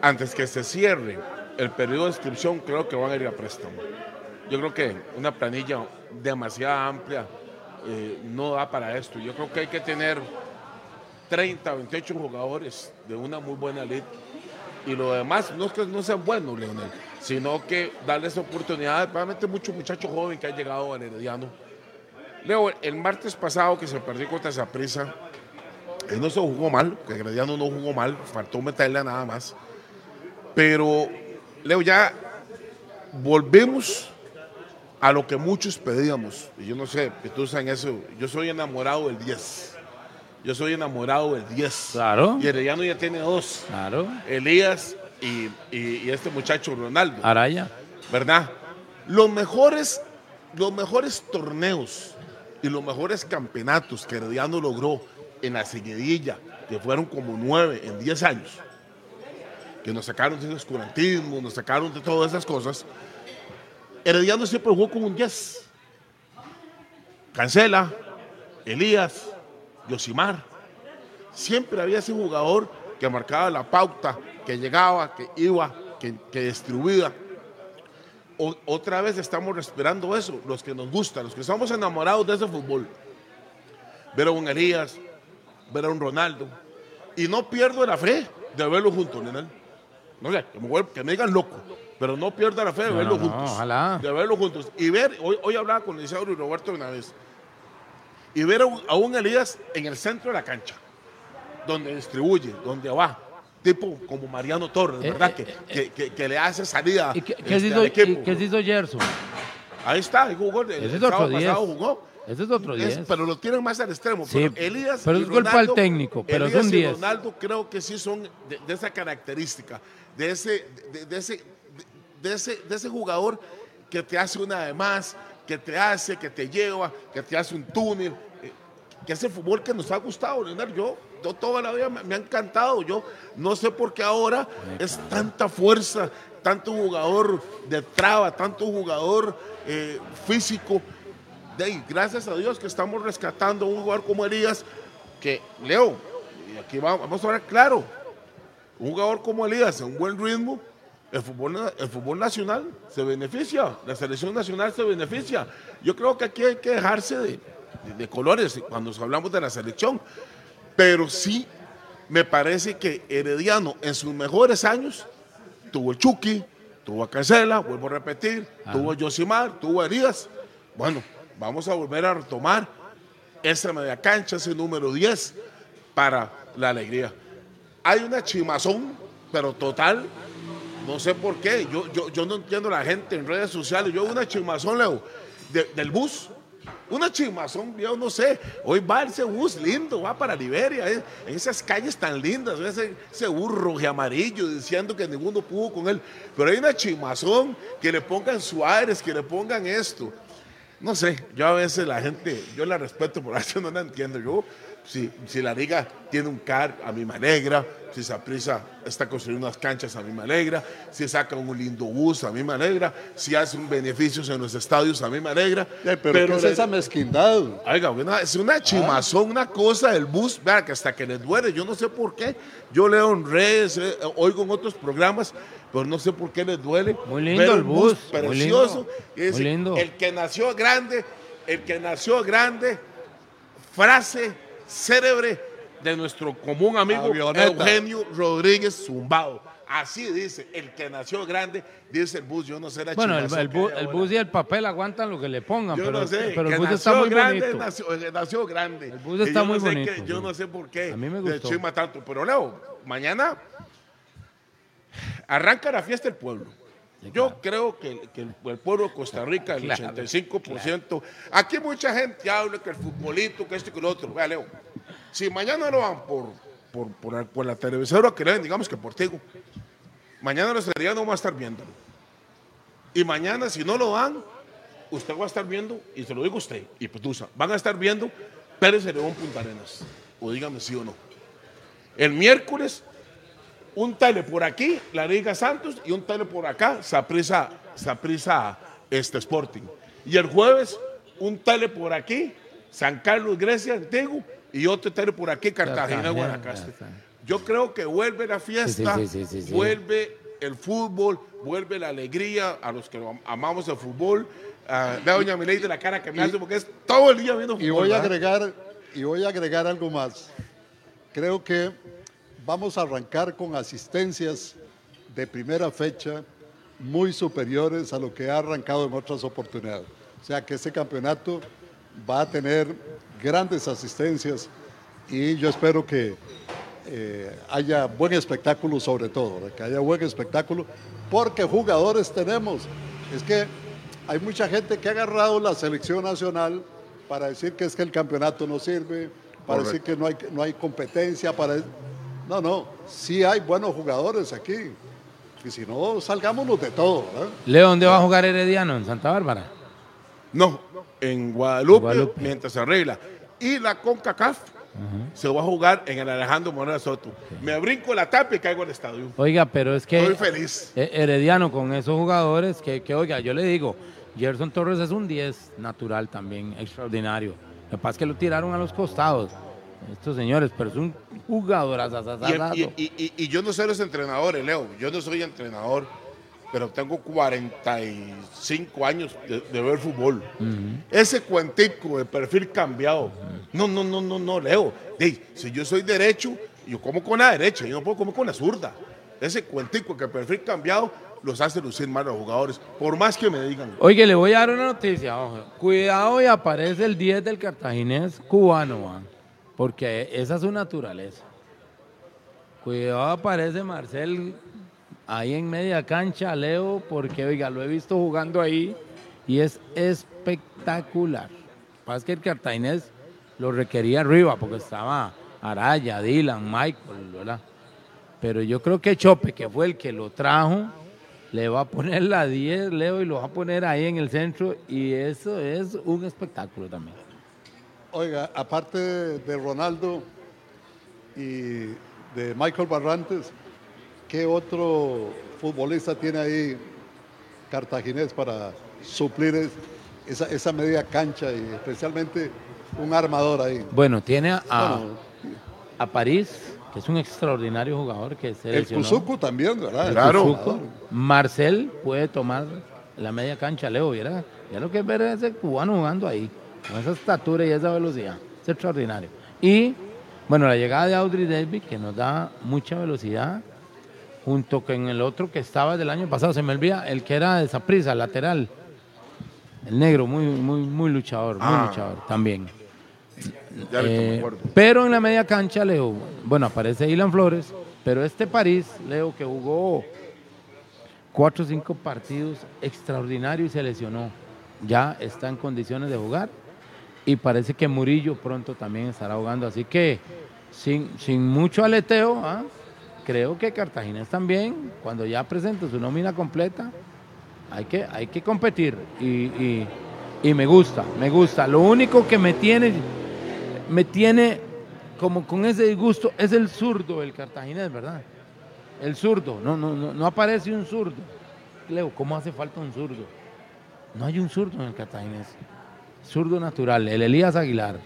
antes que se cierre el periodo de inscripción, creo que van a ir a préstamo. Yo creo que una planilla demasiado amplia eh, no da para esto. Yo creo que hay que tener 30, 28 jugadores de una muy buena lid. Y lo demás, no es que no sean buenos, Leonel, sino que darles oportunidades. Probablemente muchos muchachos jóvenes que han llegado al Herediano. Leo, el martes pasado que se perdió contra Zaprisa, él no se jugó mal, que Herediano no jugó mal, faltó meterle nada más. Pero, Leo, ya volvemos a lo que muchos pedíamos. Y yo no sé, que tú sabes eso. Yo soy enamorado del 10. Yo soy enamorado del 10. Claro. Y Herediano ya tiene dos. Claro. Elías y, y- y este muchacho Ronaldo. Araya. ¿Verdad? Los mejores, los mejores torneos y los mejores campeonatos que Herediano logró en la seguidilla, que fueron como nueve en diez años, que nos sacaron del oscurantismo, nos sacaron de todas esas cosas, Herediano siempre jugó con un 10. Cancela, Elías, Yosimar. Siempre había ese jugador que marcaba la pauta, que llegaba, que iba, que, que distribuía. Otra vez estamos respirando eso, los que nos gusta, los que estamos enamorados de ese fútbol. Ver a un Elías, ver a un Ronaldo. Y no pierdo la fe de verlos juntos, Lionel. No sé, que me, vuel- que me digan loco, pero no pierdo la fe de No, verlos no, no, juntos. ojalá. De verlos juntos. Y ver, hoy, hoy hablaba con Licenciado y Roberto una vez, y ver a un, a un Elías en el centro de la cancha, donde distribuye, donde va. Tipo como Mariano Torres, Eh, ¿verdad? eh, que, que- que- que le hace salida ¿Y qué, este, hizo, al equipo. y qué hizo Gerson? Ahí está, jugó. El, el otro sábado 10. pasado jugó. Ese es otro Es- 10. pero lo tienen más al extremo. Sí, pero Elías pero es culpa Ronaldo- al técnico, pero Elías son y 10. Ronaldo creo que sí son de, de esa característica, de ese, de, de ese, de, ese, de ese jugador que te hace una de más, que te hace, que te lleva, que te hace un túnel, eh, que ese fútbol que nos ha gustado, Leonardo. Yo, yo toda la vida me, me ha encantado. Yo no sé por qué ahora es tanta fuerza, tanto jugador de traba, tanto jugador eh, físico. De ahí, gracias a Dios que estamos rescatando a un jugador como Elías, que, Leo, y aquí vamos, vamos a hablar claro, un jugador como Elías en un buen ritmo, el fútbol, na- el fútbol nacional se beneficia, la selección nacional se beneficia. Yo creo que aquí hay que dejarse de, de- de colores cuando hablamos de la selección. Pero sí me parece que Herediano en sus mejores años tuvo el Chucky, tuvo a Casela, vuelvo a repetir, tuvo a Yosimar, tuvo a Elías. Bueno, vamos a volver a retomar esa media cancha, ese número 10 para la alegría. Hay una chimazón, pero total, no sé por qué. Yo, yo, yo no entiendo a la gente en redes sociales. Yo una chimazón, Leo, de- del bus. Una chimazón, yo no sé. Hoy va ese bus lindo, va para Liberia, eh, en esas calles tan lindas, ese, ese bus rojo y amarillo diciendo que ninguno pudo con él. Pero hay una chimazón que le pongan Suárez, que le pongan esto. No sé, yo a veces la gente, yo la respeto, por eso no la entiendo. Yo, si, si la liga tiene un CAR, a mí me alegra. Si Saprisa está construyendo unas canchas, a mí me alegra. Si saca un lindo bus, a mí me alegra. Si hace un beneficios en los estadios, a mí me alegra. pero, ¿qué es esa mezquindad? Oiga, una- es una chimazón, una cosa del bus, vea, que hasta que les duele, yo no sé por qué. Yo leo en redes, eh, oigo en otros programas, pero no sé por qué les duele. Muy lindo el bus, muy lindo, muy lindo. El que nació grande, el que nació grande, frase célebre de nuestro común amigo Avioneta. Eugenio Rodríguez Zumbado. Así dice, el que nació grande, dice el bus, yo no sé la Bueno, el, el bu- el bus y el papel aguantan lo que le pongan, Yo pero, no sé, pero el bus está muy grande, bonito. Nació, eh, nació grande. El bus está muy bonito, yo no sé por qué. A mí me gustó. chima tanto. Pero Leo, mañana arranca la fiesta del pueblo. Yo creo que, que el, el pueblo de Costa Rica, el Claro, 85%. Aquí mucha gente habla que el futbolito, que esto y que lo otro. Vea, Leo, si mañana lo van por, por, por, la- por la televisora que le den, digamos que por Tigo, mañana los no va a estar viéndolo. Y mañana, si no lo dan, usted va a estar viendo, y se lo digo a usted, y Petusa, van a estar viendo Pérez León Punta Arenas. O dígame sí o no. El miércoles, un tele por aquí, la Liga Santos, y un tele por acá, Saprisa, Saprisa este Sporting. Y el jueves, un tele por aquí, San Carlos Grecia, Antiguo, y otro tele por aquí, Cartagena, Guanacaste. Yo creo que vuelve la fiesta, Sí, sí, sí, sí, sí. vuelve el fútbol, vuelve la alegría a los que amamos el fútbol. Uh, vea doña Milei de la cara que me hace porque es todo el día viendo fútbol. Y voy a agregar, y voy a agregar algo más. Creo que vamos a arrancar con asistencias de primera fecha muy superiores a lo que ha arrancado en otras oportunidades. O sea que este campeonato va a tener grandes asistencias y yo espero que eh, haya buen espectáculo sobre todo, ¿verdad? que haya buen espectáculo, porque jugadores tenemos. Es que hay mucha gente que ha agarrado la selección nacional para decir que es que el campeonato no sirve, para decir que no hay, no hay competencia, para... No, no, sí hay buenos jugadores aquí. Y si no, salgámonos de todo. ¿verdad? Leo, ¿dónde va a jugar Herediano? ¿En Santa Bárbara? No, en Guadalupe, Guadalupe. mientras se arregla. Y la CONCACAF se va a jugar en el Alejandro Moreno Soto. Me brinco la tapa y caigo al estadio. Oiga, pero es que Estoy feliz. eh, Herediano con esos jugadores que, que, oiga, yo le digo, Gerson Torres es un 10 natural también, extraordinario. Lo que pasa es que lo tiraron a los costados, estos señores, pero es un jugador Y, asasasado. y- y- y- y yo no soy los entrenadores, Leo. Yo no soy entrenador, pero tengo 45 años de, de ver fútbol. Ese cuentico de perfil cambiado. No, no, no, no, no, Leo. Si yo soy derecho, yo como con la derecha, yo no puedo comer con la zurda. Ese cuentico que perfil cambiado los hace lucir mal a los jugadores, por más que me digan. Oye, le voy a dar una noticia, ojo. Cuidado y aparece el 10 del cartaginés cubano, man, porque esa es su naturaleza. Cuidado aparece Marcel ahí en media cancha, Leo, porque oiga, lo he visto jugando ahí y es espectacular. Pasa que el lo requería arriba porque estaba Araya, Dylan, Michael, ¿verdad? Pero yo creo que Chope, que fue el que lo trajo, le va a poner la 10, Leo, y lo va a poner ahí en el centro. Y eso es un espectáculo también. Oiga, aparte de Ronaldo y de Michael Barrantes, ¿qué otro futbolista tiene ahí cartaginés para suplir es- esa, esa media cancha y especialmente un armador ahí? Bueno, tiene a, Bueno, a París, que es un extraordinario jugador que se el. Kuzuku también, ¿verdad? El Claro. Marcel puede tomar la media cancha, Leo, ¿viera? Ya lo que es ver a ese cubano jugando ahí. Con esa estatura y esa velocidad. Es extraordinario. Y, bueno, la llegada de Audrey David, que nos da mucha velocidad, junto con el otro que estaba del año pasado, se me olvida, el que era de prisa lateral. El negro, muy, muy, muy luchador, muy Ah. luchador también. Ya Eh, pero en la media cancha, Leo, bueno, aparece Ilan Flores, pero este París, Leo, que jugó cuatro o cinco partidos extraordinarios y se lesionó. Ya está en condiciones de jugar y parece que Murillo pronto también estará jugando. Así que sin, sin mucho aleteo, ¿ah? creo que Cartaginés también, cuando ya presente su nómina completa, hay que, hay que competir y, y- me gusta, me gusta. Lo único que me tiene, me tiene como con ese disgusto es el zurdo del Cartaginés, ¿verdad? El zurdo, no, no, no, no aparece un zurdo. Leo, ¿cómo hace falta un zurdo? No hay un zurdo en el Cartaginés. Zurdo natural, el Elías Aguilar,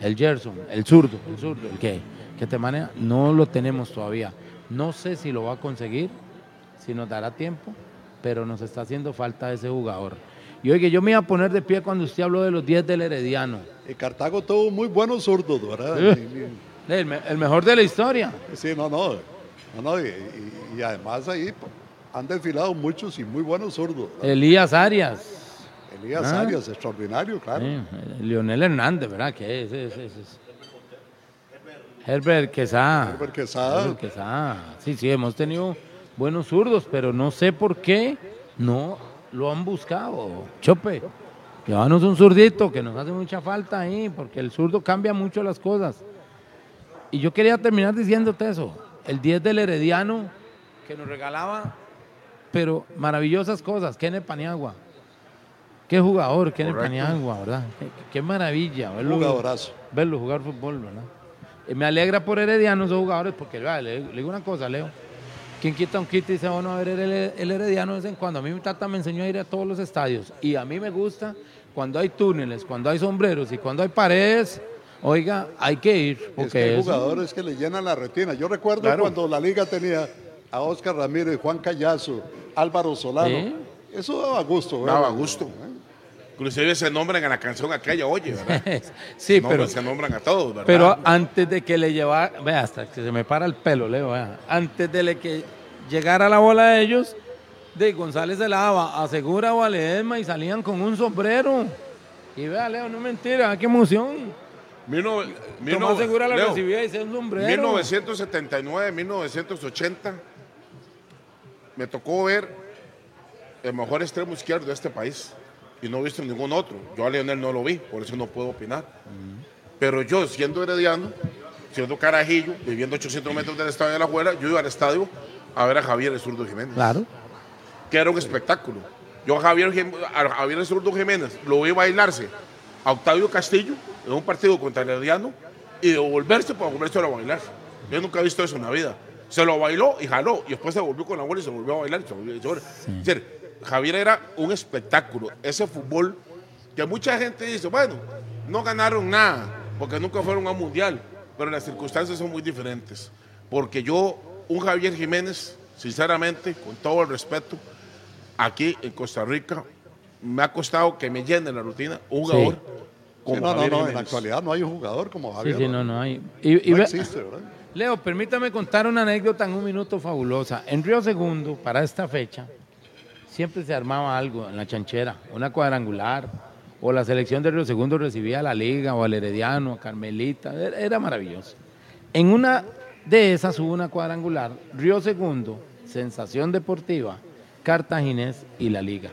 el Gerson, el zurdo, el zurdo, el que, que te maneja, no lo tenemos todavía. No sé si lo va a conseguir, si nos dará tiempo, pero nos está haciendo falta ese jugador. Y oye, yo me iba a poner de pie cuando usted habló de los 10 del Herediano. Y Cartago tuvo muy buenos zurdos, ¿verdad? El, me- el mejor de la historia. sí, no, no. no, no, y, además ahí han desfilado muchos y muy buenos zurdos. ¿verdad? Elías Arias. Elías Ah. Arias, extraordinario, claro. Sí, eh, Leonel Hernández, ¿verdad? Que es, es, es- es- Herbert Quesada. Herbert Quesada. Herbert Quesada. Sí, sí, hemos tenido buenos zurdos, pero no sé por qué no lo han buscado. Chope, llévanos un zurdito que nos hace mucha falta ahí, porque el zurdo cambia mucho las cosas. Y yo quería terminar diciéndote eso. El 10 del Herediano que nos regalaba, pero maravillosas cosas. Kenneth Paniagua. Qué jugador, Correcto. Paniagua, ¿verdad? Qué, qué maravilla verlo, Jugadorazo. verlo jugar fútbol, ¿verdad? Y me alegra por Herediano esos jugadores, porque le, le digo una cosa, Leo. Quien quita un kit y dice, bueno, a ver el, el Herediano de vez en cuando. A mí mi tata me enseñó a ir a todos los estadios. Y a mí me gusta cuando hay túneles, cuando hay sombreros y cuando hay paredes. Oiga, hay que ir. Es Porque que hay eso- jugadores que le llenan la retina. Yo recuerdo Claro. cuando la liga tenía a Oscar Ramírez, Juan Callazo, Álvaro Solano. Sí. Eso daba gusto. Daba ¿verdad? gusto. Inclusive se nombran en la canción aquella, oye, ¿verdad? Sí, pero- Se nombran a todos, ¿verdad? Pero antes de que le llevara, vea, hasta que se me para el pelo, Leo, vea. Antes de le que llegara la bola de ellos, de González se la daba a Segura o a Ledesma y salían con un sombrero. Y vea, Leo, no mentira, qué emoción. Mil no- mil Tomás no- Segura la Leo, recibía y decía un sombrero. 1979, 1980, me tocó ver el mejor extremo izquierdo de este país y no he visto ningún otro. Yo a Leonel no lo vi, por eso no puedo opinar. Pero yo, siendo herediano, siendo carajillo, viviendo 800 metros del estadio de la Juela, yo iba al estadio a ver a Javier el Zurdo Jiménez, Claro. que era un espectáculo. Yo a Javier, a Javier el Zurdo Jiménez lo vi bailarse a Octavio Castillo en un partido contra el Herediano y devolverse para volverse a bailar. Yo nunca he visto eso en la vida. Se lo bailó y jaló, y después se volvió con la bola y se volvió a bailar. y se volvió- volvió- Es decir, Javier era un espectáculo. Ese fútbol que mucha gente dice, bueno, no ganaron nada porque nunca fueron a un mundial, pero las circunstancias son muy diferentes. Porque yo, un Javier Jiménez, sinceramente, con todo el respeto, aquí en Costa Rica, me ha costado que me llene la rutina un Sí. jugador Sí, como no, no, Javier no, en la actualidad no hay un jugador como Sí, Javier. sí, no, no hay. Y, y No existe, ¿verdad? Leo, permítame contar una anécdota en un minuto fabulosa. En Río Segundo, para esta fecha, siempre se armaba algo en la chanchera, una cuadrangular, o la selección de Río Segundo recibía a la Liga, o al Herediano, a Carmelita, era, maravilloso. En una de esas hubo una cuadrangular, Río Segundo, Sensación Deportiva, Cartaginés y la Liga.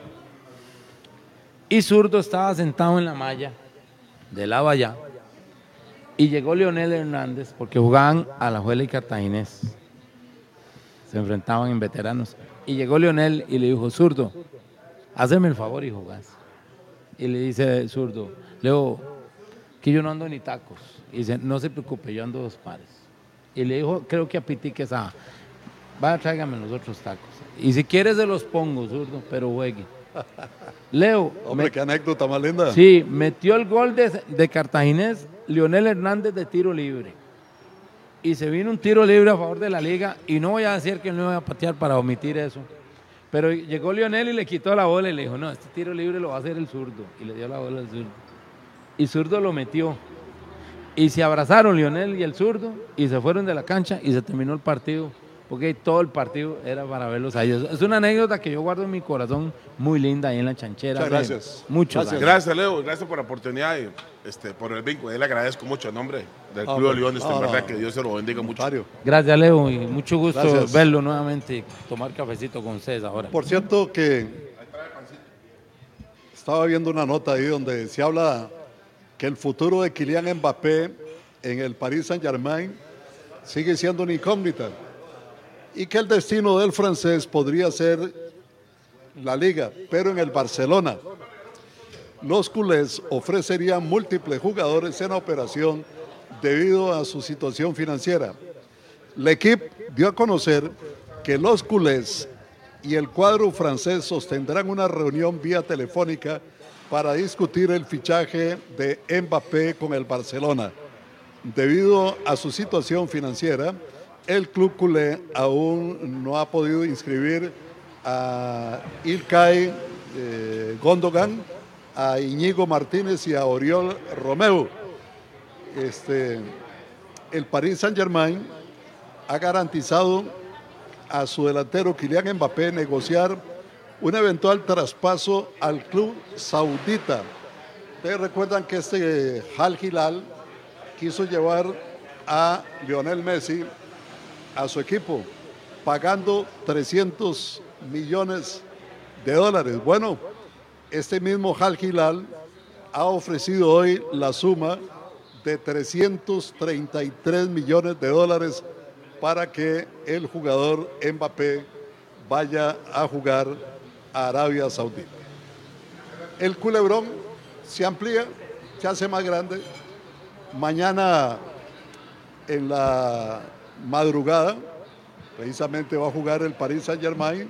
Y Zurdo estaba sentado en la malla, de lado allá, y llegó Leonel Hernández porque jugaban a la Juela y Cartaginés. Se enfrentaban en veteranos. Y llegó Leonel y le dijo, zurdo, hazme el favor y jugás. Y le dice zurdo, Leo, que yo no ando ni tacos. Y dice, no se preocupe, yo ando dos pares. Y le dijo, creo que a Piti Quesada, vaya, tráigame los otros tacos. Y si quieres se los pongo, zurdo, pero juegue. Leo, Hombre, me- qué anécdota más linda. Sí, metió el gol de, de Cartaginés, Leonel Hernández de tiro libre. Y se vino un tiro libre a favor de la liga. Y no voy a decir que no voy a patear para omitir eso. Pero llegó Leonel y le quitó la bola y le dijo, no, este tiro libre lo va a hacer el zurdo. Y le dio la bola al zurdo. y Zurdo lo metió. Y se abrazaron Lionel y el zurdo y se fueron de la cancha y se terminó el partido. Porque todo el partido era para verlos a ellos. Es una anécdota que yo guardo en mi corazón muy linda ahí en la chanchera. Muchas gracias. Muchos Gracias. Gracias, Leo. Gracias por la oportunidad y este, por el vínculo. Le agradezco mucho en nombre del Club. Leones. De Ah, verdad que Dios se lo bendiga mucho. Gracias, Leo, y mucho gusto Gracias. verlo nuevamente y tomar cafecito con ustedes ahora. Por cierto que estaba viendo una nota ahí donde se habla que el futuro de Kylian Mbappé en el Paris Saint Germain sigue siendo una incógnita y que el destino del francés podría ser la liga, pero en el Barcelona. Los culés ofrecerían múltiples jugadores en operación debido a su situación financiera. La equipe dio a conocer que los culés y el cuadro francés sostendrán una reunión vía telefónica para discutir el fichaje de Mbappé con el Barcelona. Debido a su situación financiera, el club culé aún no ha podido inscribir a Ilkay eh, Gondogan, a Iñigo Martínez y a Oriol Romeu. Este, el Paris Saint-Germain ha garantizado a su delantero Kylian Mbappé negociar un eventual traspaso al club saudita. Ustedes recuerdan que este Al Hilal quiso llevar a Lionel Messi a su equipo, pagando 300 millones de dólares. Bueno, este mismo Al Hilal ha ofrecido hoy la suma de 333 millones de dólares para que el jugador Mbappé vaya a jugar a Arabia Saudita. El culebrón se amplía, se hace más grande. Mañana en la madrugada, precisamente va a jugar el Paris Saint Germain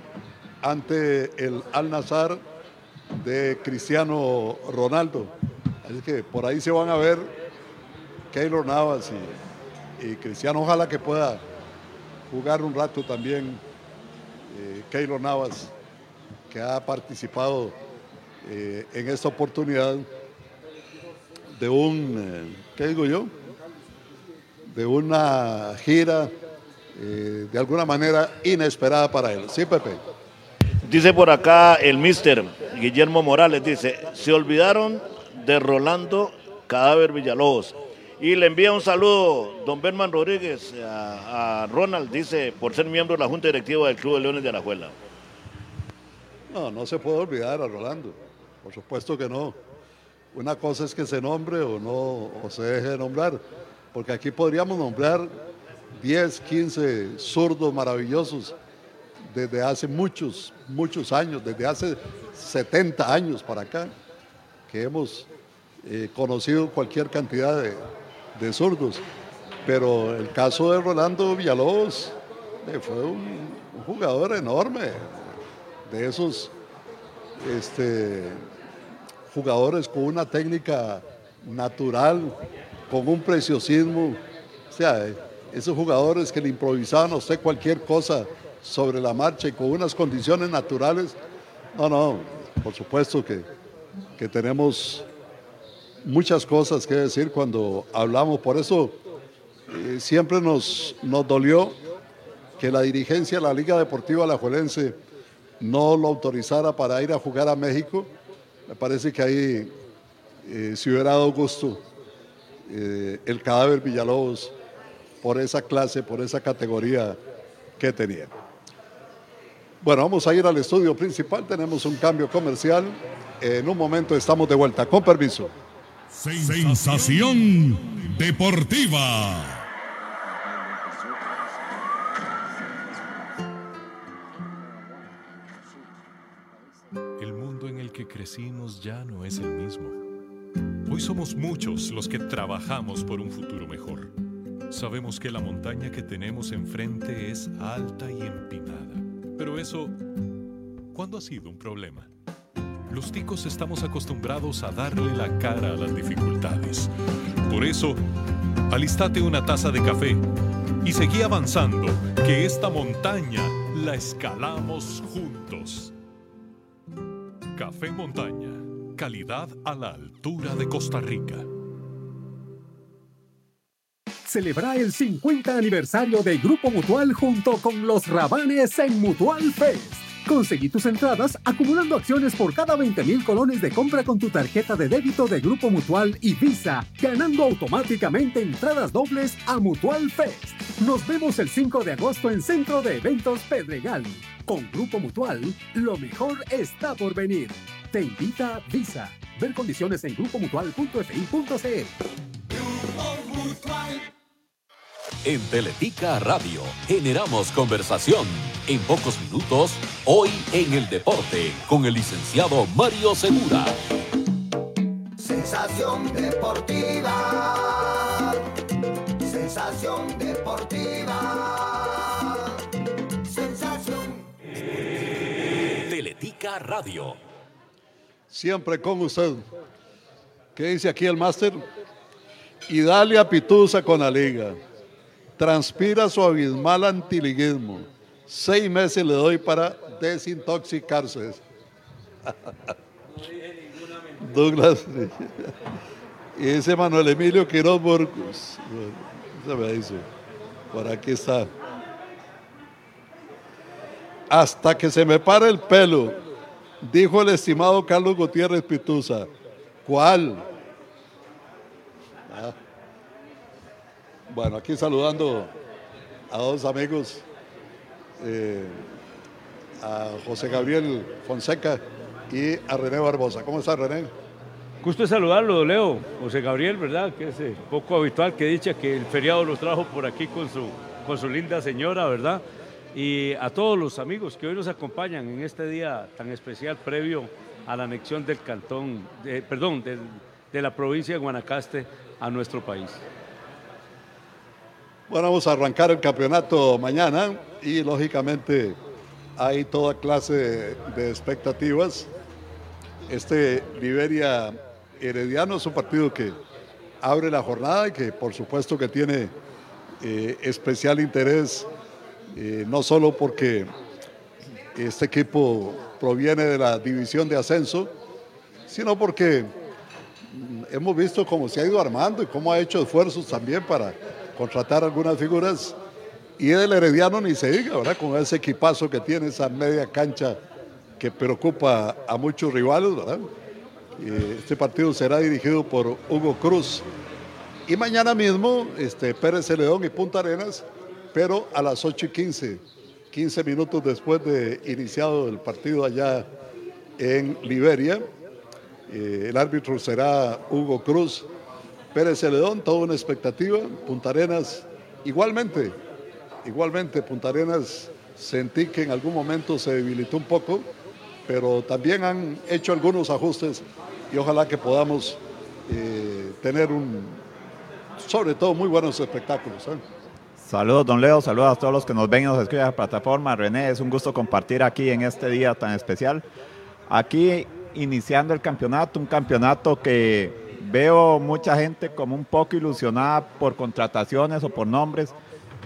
ante el Al Nazar de Cristiano Ronaldo. Así que por ahí se van a ver Keylor Navas y, Cristiano. Ojalá que pueda jugar un rato también eh, Navas, que ha participado eh, en esta oportunidad de un, eh, ¿qué digo yo? De una gira eh, de alguna manera inesperada para él. Sí, Pepe. Dice por acá el mister Guillermo Morales, dice, se olvidaron de Rolando Cadáver Villalobos. Y le envía un saludo, don Berman Rodríguez, a, a Ronald, dice, por ser miembro de la Junta Directiva del Club de Leones de Alajuela. No, no se puede olvidar a Rolando. Por supuesto que no. Una cosa es que se nombre o no, o se deje de nombrar. Porque aquí podríamos nombrar 10, 15 zurdos maravillosos desde hace muchos, muchos años, desde hace 70 años para acá, que hemos eh, conocido cualquier cantidad de, de zurdos. Pero el caso de Rolando Villalobos eh, fue un, jugador enorme, de esos este, jugadores con una técnica natural, con un preciosismo. O sea, esos jugadores que le improvisaban a usted cualquier cosa sobre la marcha y con unas condiciones naturales. No, no, por supuesto que, que tenemos muchas cosas que decir cuando hablamos. Por eso eh, siempre nos, nos dolió que la dirigencia de la Liga Deportiva Alajuelense no lo autorizara para ir a jugar a México. Me parece que ahí eh, se hubiera dado gusto eh, el cadáver Villalobos por esa clase, por esa categoría que tenía. Bueno, vamos a ir al estudio principal, tenemos un cambio comercial. En un momento estamos de vuelta, con permiso. Sensación deportiva. El mundo en el que crecimos ya no es el mismo. Hoy somos muchos los que trabajamos por un futuro mejor. Sabemos que la montaña que tenemos enfrente es alta y empinada. Pero eso, ¿cuándo ha sido un problema? Los ticos estamos acostumbrados a darle la cara a las dificultades. Por eso, alistate una taza de café y seguí avanzando, que esta montaña la escalamos juntos. Café Montaña, calidad a la altura de Costa Rica. Celebra el 50 aniversario de Grupo Mutual junto con los Rabanes en Mutual Fest. Conseguí tus entradas acumulando acciones por cada 20 mil colones de compra con tu tarjeta de débito de Grupo Mutual y Visa, ganando automáticamente entradas dobles a Mutual Fest. Nos vemos el 5 de agosto en Centro de Eventos Pedregal. Con Grupo Mutual, lo mejor está por venir. Te invita Visa. Ver condiciones en grupomutual.fi.cl. En Teletica Radio generamos conversación. En pocos minutos, hoy en el deporte, con el licenciado Mario Segura. Sensación deportiva. Sensación deportiva. Sensación. Teletica Radio. Siempre con usted. ¿Qué dice aquí el máster? Y dale a Pitusa con la liga. Transpira su abismal antiliguismo. Seis meses le doy para desintoxicarse. Douglas. Y dice Manuel Emilio Quiroz Burgos. Se me dice. Por aquí está. Hasta que se me pare el pelo, dijo el estimado Carlos Gutiérrez Pitusa. ¿Cuál? Ah. Bueno, aquí saludando a dos amigos, eh, a José Gabriel Fonseca y a René Barbosa. ¿Cómo está René? Gusto saludarlo, Leo. José Gabriel, ¿verdad? Que es eh, poco habitual que dicha que el feriado lo trajo por aquí con su, con su linda señora, ¿verdad? Y a todos los amigos que hoy nos acompañan en este día tan especial previo a la anexión del cantón, perdón, de la provincia de Guanacaste a nuestro país. Bueno, vamos a arrancar el campeonato mañana y lógicamente hay toda clase de, de expectativas. Este Liberia Herediano es un partido que abre la jornada y que por supuesto que tiene eh, especial interés, eh, no solo porque este equipo proviene de la división de ascenso, sino porque hemos visto cómo se ha ido armando y cómo ha hecho esfuerzos también para contratar algunas figuras. Y del Herediano ni se diga, ¿verdad? Con ese equipazo que tiene, esa media cancha que preocupa a muchos rivales, ¿verdad? Eh, Este partido será dirigido por Hugo Cruz. Y mañana mismo, este, Pérez Celedón y Punta Arenas, pero a las 8 y 15, 15 minutos después de iniciado el partido allá en Liberia. Eh, el árbitro será Hugo Cruz. Pérez Celedón, toda una expectativa. Punta Arenas, igualmente, igualmente, Punta Arenas sentí que en algún momento se debilitó un poco, pero también han hecho algunos ajustes y ojalá que podamos eh, tener un, sobre todo, muy buenos espectáculos. ¿eh? Saludos, don Leo, saludos a todos los que nos ven y nos escuchan en la plataforma. René, es un gusto compartir aquí en este día tan especial. Aquí iniciando el campeonato, un campeonato que veo mucha gente como un poco ilusionada por contrataciones o por nombres.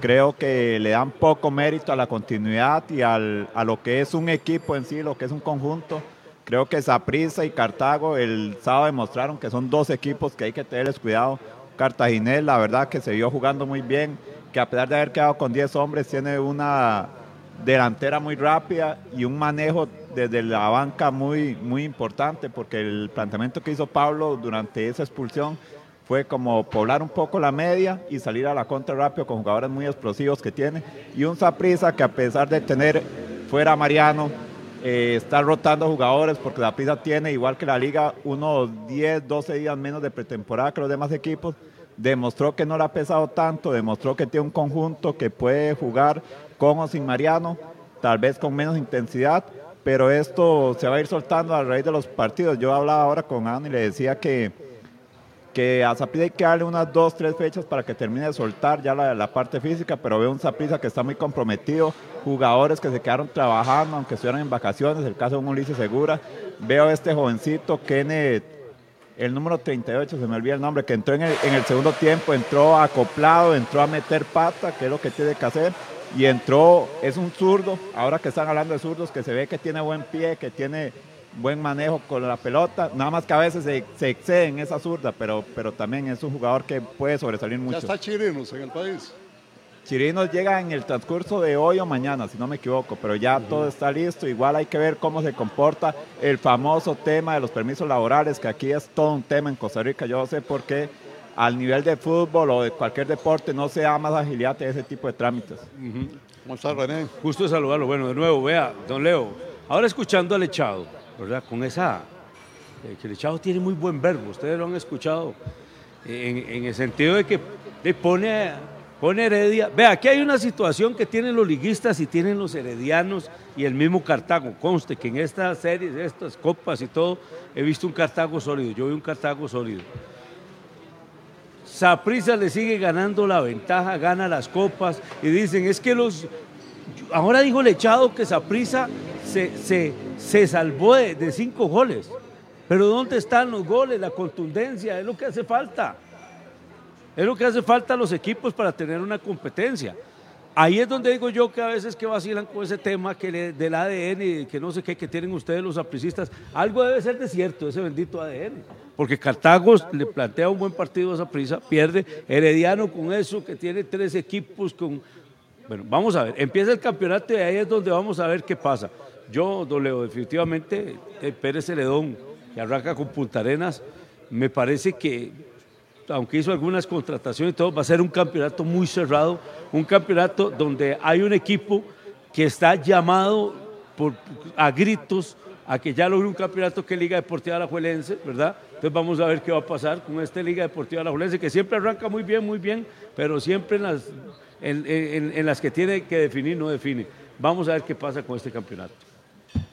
Creo que le dan poco mérito a la continuidad y al- a lo que es un equipo en sí, lo que es un conjunto. Creo que Saprissa y Cartago el sábado demostraron que son dos equipos que hay que tenerles cuidado. Cartaginés, la verdad que se vio jugando muy bien, que a pesar de haber quedado con 10 hombres, tiene una delantera muy rápida y un manejo desde la banca muy, muy importante, porque el planteamiento que hizo Pablo durante esa expulsión fue como poblar un poco la media y salir a la contra rápido con jugadores muy explosivos que tiene. Y un Saprissa que a pesar de tener fuera Mariano, eh, está rotando jugadores porque la Prisa tiene, igual que la liga, unos 10, 12 días menos de pretemporada que los demás equipos. Demostró que no le ha pesado tanto, demostró que tiene un conjunto que puede jugar con o sin Mariano, tal vez con menos intensidad, pero esto se va a ir soltando a raíz de los partidos. Yo hablaba ahora con Ana y le decía que, que a Zaprisa hay que darle unas dos, tres fechas para que termine de soltar ya la, parte física, pero veo un Zaprisa que está muy comprometido, jugadores que se quedaron trabajando, aunque estuvieran en vacaciones, el caso de un Ulises Segura. Veo a este jovencito, Kenneth, el número 38, se me olvida el nombre, que entró en el, en el segundo tiempo, entró acoplado, entró a meter pata, que es lo que tiene que hacer, y entró, es un zurdo, ahora que están hablando de zurdos, que se ve que tiene buen pie, que tiene buen manejo con la pelota, nada más que a veces se, se excede en esa zurda, pero, pero también es un jugador que puede sobresalir mucho. Ya está Chirinos en el país. Chirinos llega en el transcurso de hoy o mañana, si no me equivoco, pero ya todo está listo. Igual hay que ver cómo se comporta el famoso tema de los permisos laborales, que aquí es todo un tema en Costa Rica. Yo no sé por qué al nivel de fútbol o de cualquier deporte no se da más agilidad de ese tipo de trámites. ¿Cómo está René? Gusto de saludarlo. Bueno, de nuevo, vea, don Leo, ahora escuchando al echado, ¿verdad? Con esa, eh, que el echado tiene muy buen verbo, ustedes lo han escuchado, en, en el sentido de que le pone, pone Heredia. Vea, aquí hay una situación que tienen los liguistas y tienen los heredianos y el mismo Cartago. Conste que en estas series, estas copas y todo, he visto un Cartago sólido. Yo vi un Cartago sólido. Saprisa le sigue ganando la ventaja, gana las copas y dicen, es que los... Ahora dijo el echado que Saprisa se, se, se salvó de, de cinco goles. Pero ¿dónde están los goles? La contundencia, es lo que hace falta. Es lo que hace falta a los equipos para tener una competencia. Ahí es donde digo yo que a veces que vacilan con ese tema que le- del ADN y que no sé qué que tienen ustedes los apricistas. Algo debe ser de cierto, ese bendito ADN. Porque Cartago le plantea un buen partido a esa prisa, pierde. Herediano con eso, que tiene tres equipos con... Bueno, vamos a ver, empieza el campeonato y ahí es donde vamos a ver qué pasa. Yo, don Leo, definitivamente, el Pérez Celedón, que arranca con Punta Arenas, me parece que aunque hizo algunas contrataciones y todo, va a ser un campeonato muy cerrado, un campeonato donde hay un equipo que está llamado por, a gritos a que ya logre un campeonato que es Liga Deportiva Alajuelense, ¿verdad? Entonces vamos a ver qué va a pasar con esta Liga Deportiva Alajuelense, que siempre arranca muy bien, muy bien, pero siempre en las, en, en- en las que tiene que definir no define. Vamos a ver qué pasa con este campeonato.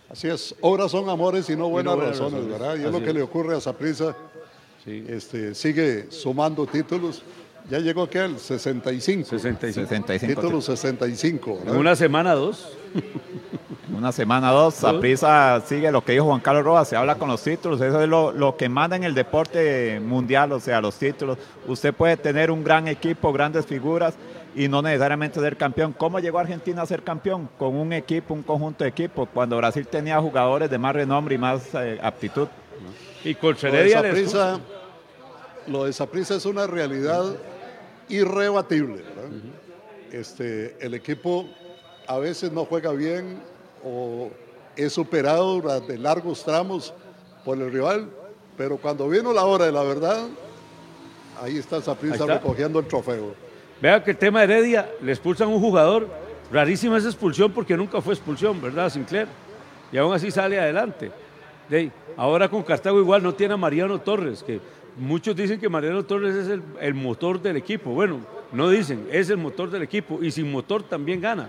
Así es, obras son amores y no buenas, buenas razones, razones. ¿verdad? Y es lo que es. le ocurre a Saprissa. Este, sigue sumando títulos. Ya llegó aquí al 65. 65. 65, Título 65. ¿verdad? En una semana, dos. Una semana, dos, Saprissa sigue lo que dijo Juan Carlos Rojas, se habla con los títulos, eso es lo, lo que manda en el deporte mundial, o sea, los títulos. Usted puede tener un gran equipo, grandes figuras y no necesariamente ser campeón. ¿Cómo llegó Argentina a ser campeón? Con un equipo, un conjunto de equipos, cuando Brasil tenía jugadores de más renombre y más eh, aptitud. Y con Lo de Saprissa- lo de Saprissa es una realidad irrebatible. ¿verdad? Este, el equipo a veces no juega bien o es superado durante largos tramos por el rival, pero cuando vino la hora de la verdad, ahí está está. recogiendo el trofeo. Vea que el tema de Heredia, le expulsan a un jugador, rarísima esa expulsión porque nunca fue expulsión, ¿verdad, Sinclair? Y aún así sale adelante. Ahora con Cartago igual no tiene a Mariano Torres, que muchos dicen que Mariano Torres es el, el motor del equipo. Bueno, no dicen, es el motor del equipo y sin motor también gana.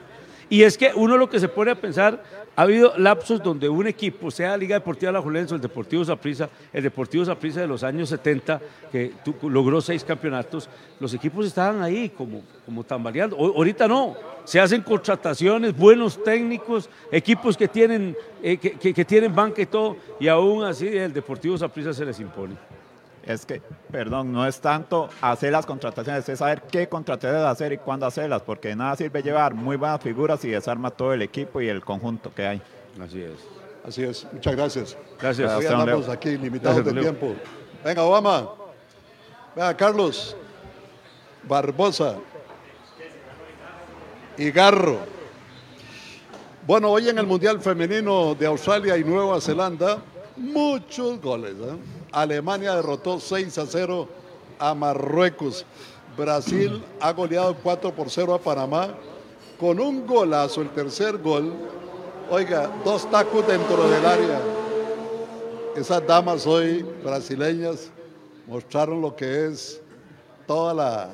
Y es que uno lo que se pone a pensar, ha habido lapsos donde un equipo, sea Liga Deportiva La Julense el Deportivo Saprissa, el Deportivo Saprissa de los años 70, que logró seis campeonatos, los equipos estaban ahí como, como tambaleando. O- ahorita no, se hacen contrataciones, buenos técnicos, equipos que tienen, eh, que, que- que tienen banca y todo, y aún así el Deportivo Saprissa se les impone. Es que, perdón, no es tanto hacer las contrataciones, es saber qué contrataciones hacer y cuándo hacerlas, porque de nada sirve llevar muy buenas figuras y desarma todo el equipo y el conjunto que hay. Así es. Así es, muchas gracias. Gracias. Hoy Leo. aquí limitados Gracias, de Leo. tiempo. Venga, Obama. Venga, Carlos. Barbosa. Y Garro. Bueno, hoy en el Mundial Femenino de Australia y Nueva Zelanda, muchos goles. ¿eh? Alemania derrotó 6 a 0 a Marruecos. Brasil ha goleado 4 por 0 a Panamá con un golazo, el tercer gol. Oiga, dos tacos dentro del área. Esas damas hoy brasileñas mostraron lo que es toda la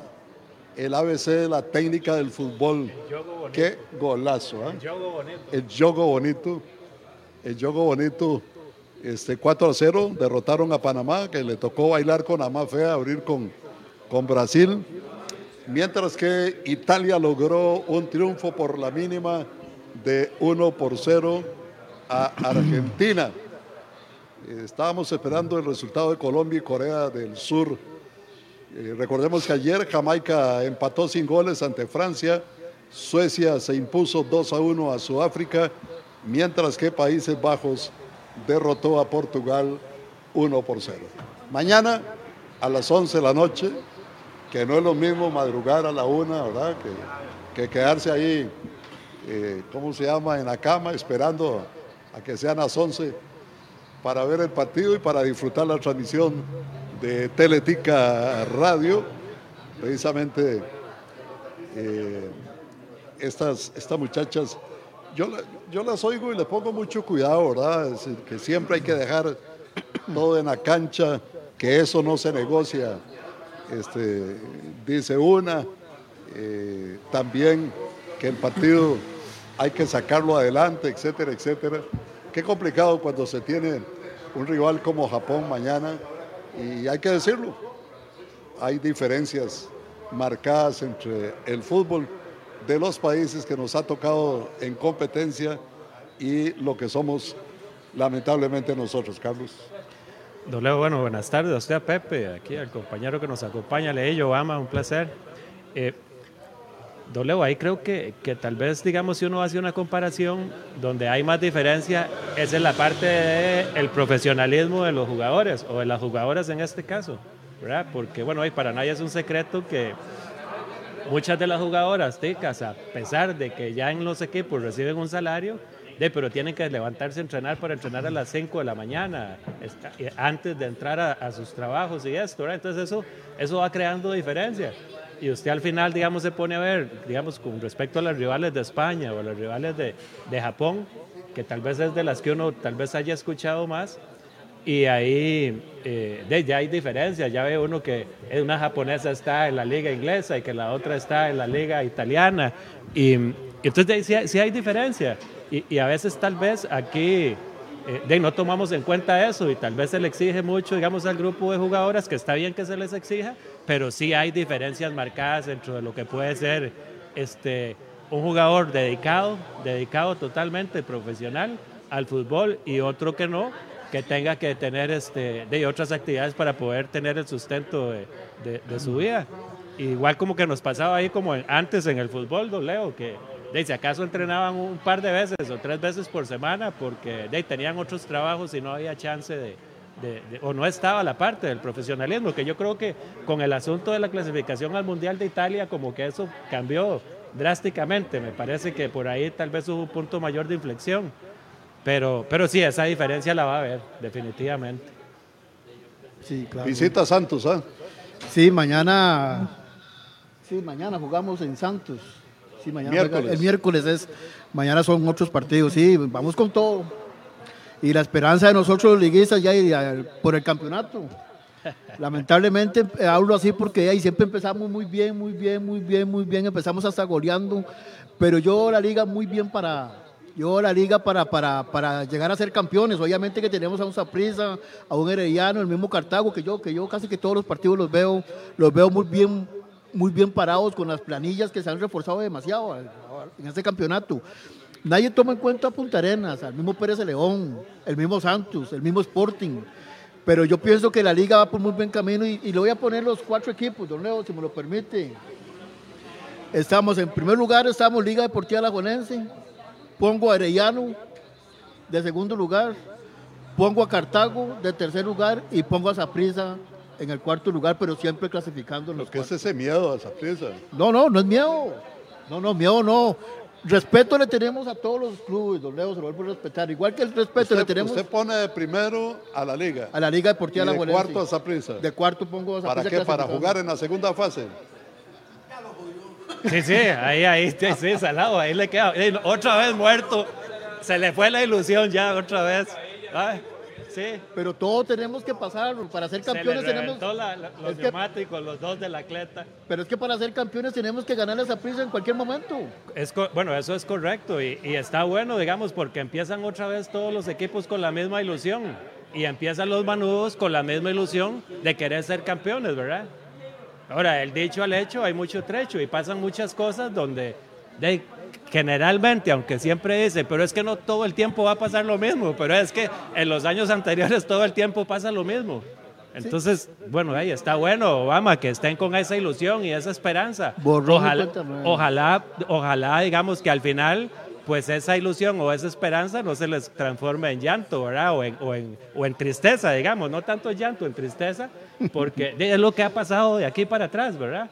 el ABC de la técnica del fútbol. Qué golazo, ¿ah? El juego bonito. El juego bonito. Este 4 a 0 derrotaron a Panamá, que le tocó bailar con Amafea, abrir con, con Brasil. Mientras que Italia logró un triunfo por la mínima de 1 por 0 a Argentina. Estábamos esperando el resultado de Colombia y Corea del Sur. Eh, recordemos que ayer Jamaica empató sin goles ante Francia, Suecia se impuso 2 a 1 a Sudáfrica, mientras que Países Bajos derrotó a Portugal 1 por 0. Mañana a las 11 de la noche, que no es lo mismo madrugar a la 1, ¿verdad? Que, que quedarse ahí, eh, ¿cómo se llama?, en la cama esperando a que sean las 11 para ver el partido y para disfrutar la transmisión de Teletica Radio. Precisamente eh, estas, estas muchachas, yo, yo las oigo y le pongo mucho cuidado, ¿verdad? Que siempre hay que dejar todo en la cancha, que eso no se negocia, este, dice una. eh, también que el partido hay que sacarlo adelante, etcétera, etcétera. Qué complicado cuando se tiene un rival como Japón mañana y hay que decirlo, hay diferencias marcadas entre el fútbol de los países que nos ha tocado en competencia y lo que somos lamentablemente nosotros, Carlos. Don Leo, bueno, buenas tardes a usted, a Pepe, aquí al compañero que nos acompaña, Leillo, Ama, un placer. Eh, don Leo, ahí creo que, que tal vez, digamos, si uno hace una comparación donde hay más diferencia, es en la parte del profesionalismo de los jugadores, o de las jugadoras en este caso, ¿verdad? Porque, bueno, ahí para nadie es un secreto que muchas de las jugadoras ticas, a pesar de que ya en los equipos reciben un salario, de, pero tienen que levantarse a entrenar para entrenar a las 5 de la mañana, antes de entrar a, sus trabajos y esto. Entonces eso, eso va creando diferencia. Y usted al final, digamos, se pone a ver, digamos, con respecto a las rivales de España o a las rivales de, de Japón, que tal vez es de las que uno tal vez haya escuchado más, y ahí eh, ya hay diferencias, ya ve uno que una japonesa está en la liga inglesa y que la otra está en la liga italiana. Y, entonces sí, hay- diferencia. Y, a veces tal vez aquí eh, no tomamos en cuenta eso y tal vez se le exige mucho, digamos, al grupo de jugadoras, que está bien que se les exija, pero sí hay diferencias marcadas dentro de lo que puede ser este, un jugador dedicado, dedicado totalmente profesional al fútbol y otro que no, que tenga que tener este, de otras actividades para poder tener el sustento de, de- de su vida. Igual como que nos pasaba ahí como antes en el fútbol, Leo, que de, si acaso entrenaban un par de veces o tres veces por semana porque de, tenían otros trabajos y no había chance de, de- de- o no estaba la parte del profesionalismo, que yo creo que con el asunto de la clasificación al Mundial de Italia como que eso cambió drásticamente, me parece que por ahí tal vez hubo un punto mayor de inflexión, pero, pero sí, esa diferencia la va a haber, definitivamente. Sí, claro. Visita Santos, ¿ah? Sí, mañana. Sí, mañana jugamos en Santos. Sí, mañana juega- Miércoles. el miércoles es. Mañana son otros partidos. Sí, vamos con todo. Y la esperanza de nosotros los liguistas ya y, eh, por el campeonato. Lamentablemente eh, hablo así porque ahí siempre empezamos muy bien, muy bien, muy bien, muy bien. Empezamos hasta goleando. Pero yo la liga muy bien para, yo la liga para, para, para llegar a ser campeones. Obviamente que tenemos a un Saprissa, a un Herediano, el mismo Cartago, que yo, que yo casi que todos los partidos los veo, los veo muy bien, muy bien parados con las planillas que se han reforzado demasiado en este campeonato. Nadie toma en cuenta a Punta Arenas, al mismo Pérez de León, el mismo Santos, el mismo Sporting. Pero yo pienso que la liga va por muy buen camino y, y le voy a poner los cuatro equipos, don Leo, si me lo permite. Estamos en primer lugar, estamos Liga Deportiva Alajuelense, pongo a Arellano de segundo lugar, pongo a Cartago de tercer lugar y pongo a Saprissa en el cuarto lugar, pero siempre clasificando en los ¿Qué es ese miedo a esa prisa? No, no, no es miedo. No, no, miedo no. Respeto le tenemos a todos los clubes, don Leo, se lo vuelvo a respetar. Igual que el respeto le tenemos usted pone de primero a la liga. a la Liga Deportiva y de Alajuelense. cuarto a Saprissa. De cuarto pongo a ¿Para Saprissa qué? Para jugar en la segunda fase. Sí, sí, ahí, ahí, sí, salado, ahí le queda. Otra vez muerto. Se le fue la ilusión ya, otra vez. Ay, sí. Pero todos tenemos que pasarlo. Para ser campeones se le tenemos. la- la- los es que- neumáticos, los dos de la cleta. pero es que para ser campeones tenemos que ganar esa prisa en cualquier momento. Es co- bueno, eso es correcto y, y está bueno, digamos, porque empiezan otra vez todos los equipos con la misma ilusión y empiezan los manudos con la misma ilusión de querer ser campeones, ¿verdad? Ahora, el dicho al hecho, hay mucho trecho y pasan muchas cosas donde de, generalmente, aunque siempre dice, pero es que no todo el tiempo va a pasar lo mismo, pero es que en los años anteriores todo el tiempo pasa lo mismo. Entonces, bueno, ahí está bueno, Obama, que estén con esa ilusión y esa esperanza. Borrón Ojalá, ojalá, ojalá, digamos que al final pues esa ilusión o esa esperanza no se les transforme en llanto, ¿verdad? O en, o en, o en tristeza, digamos, no tanto llanto, en tristeza, porque es lo que ha pasado de aquí para atrás, ¿verdad?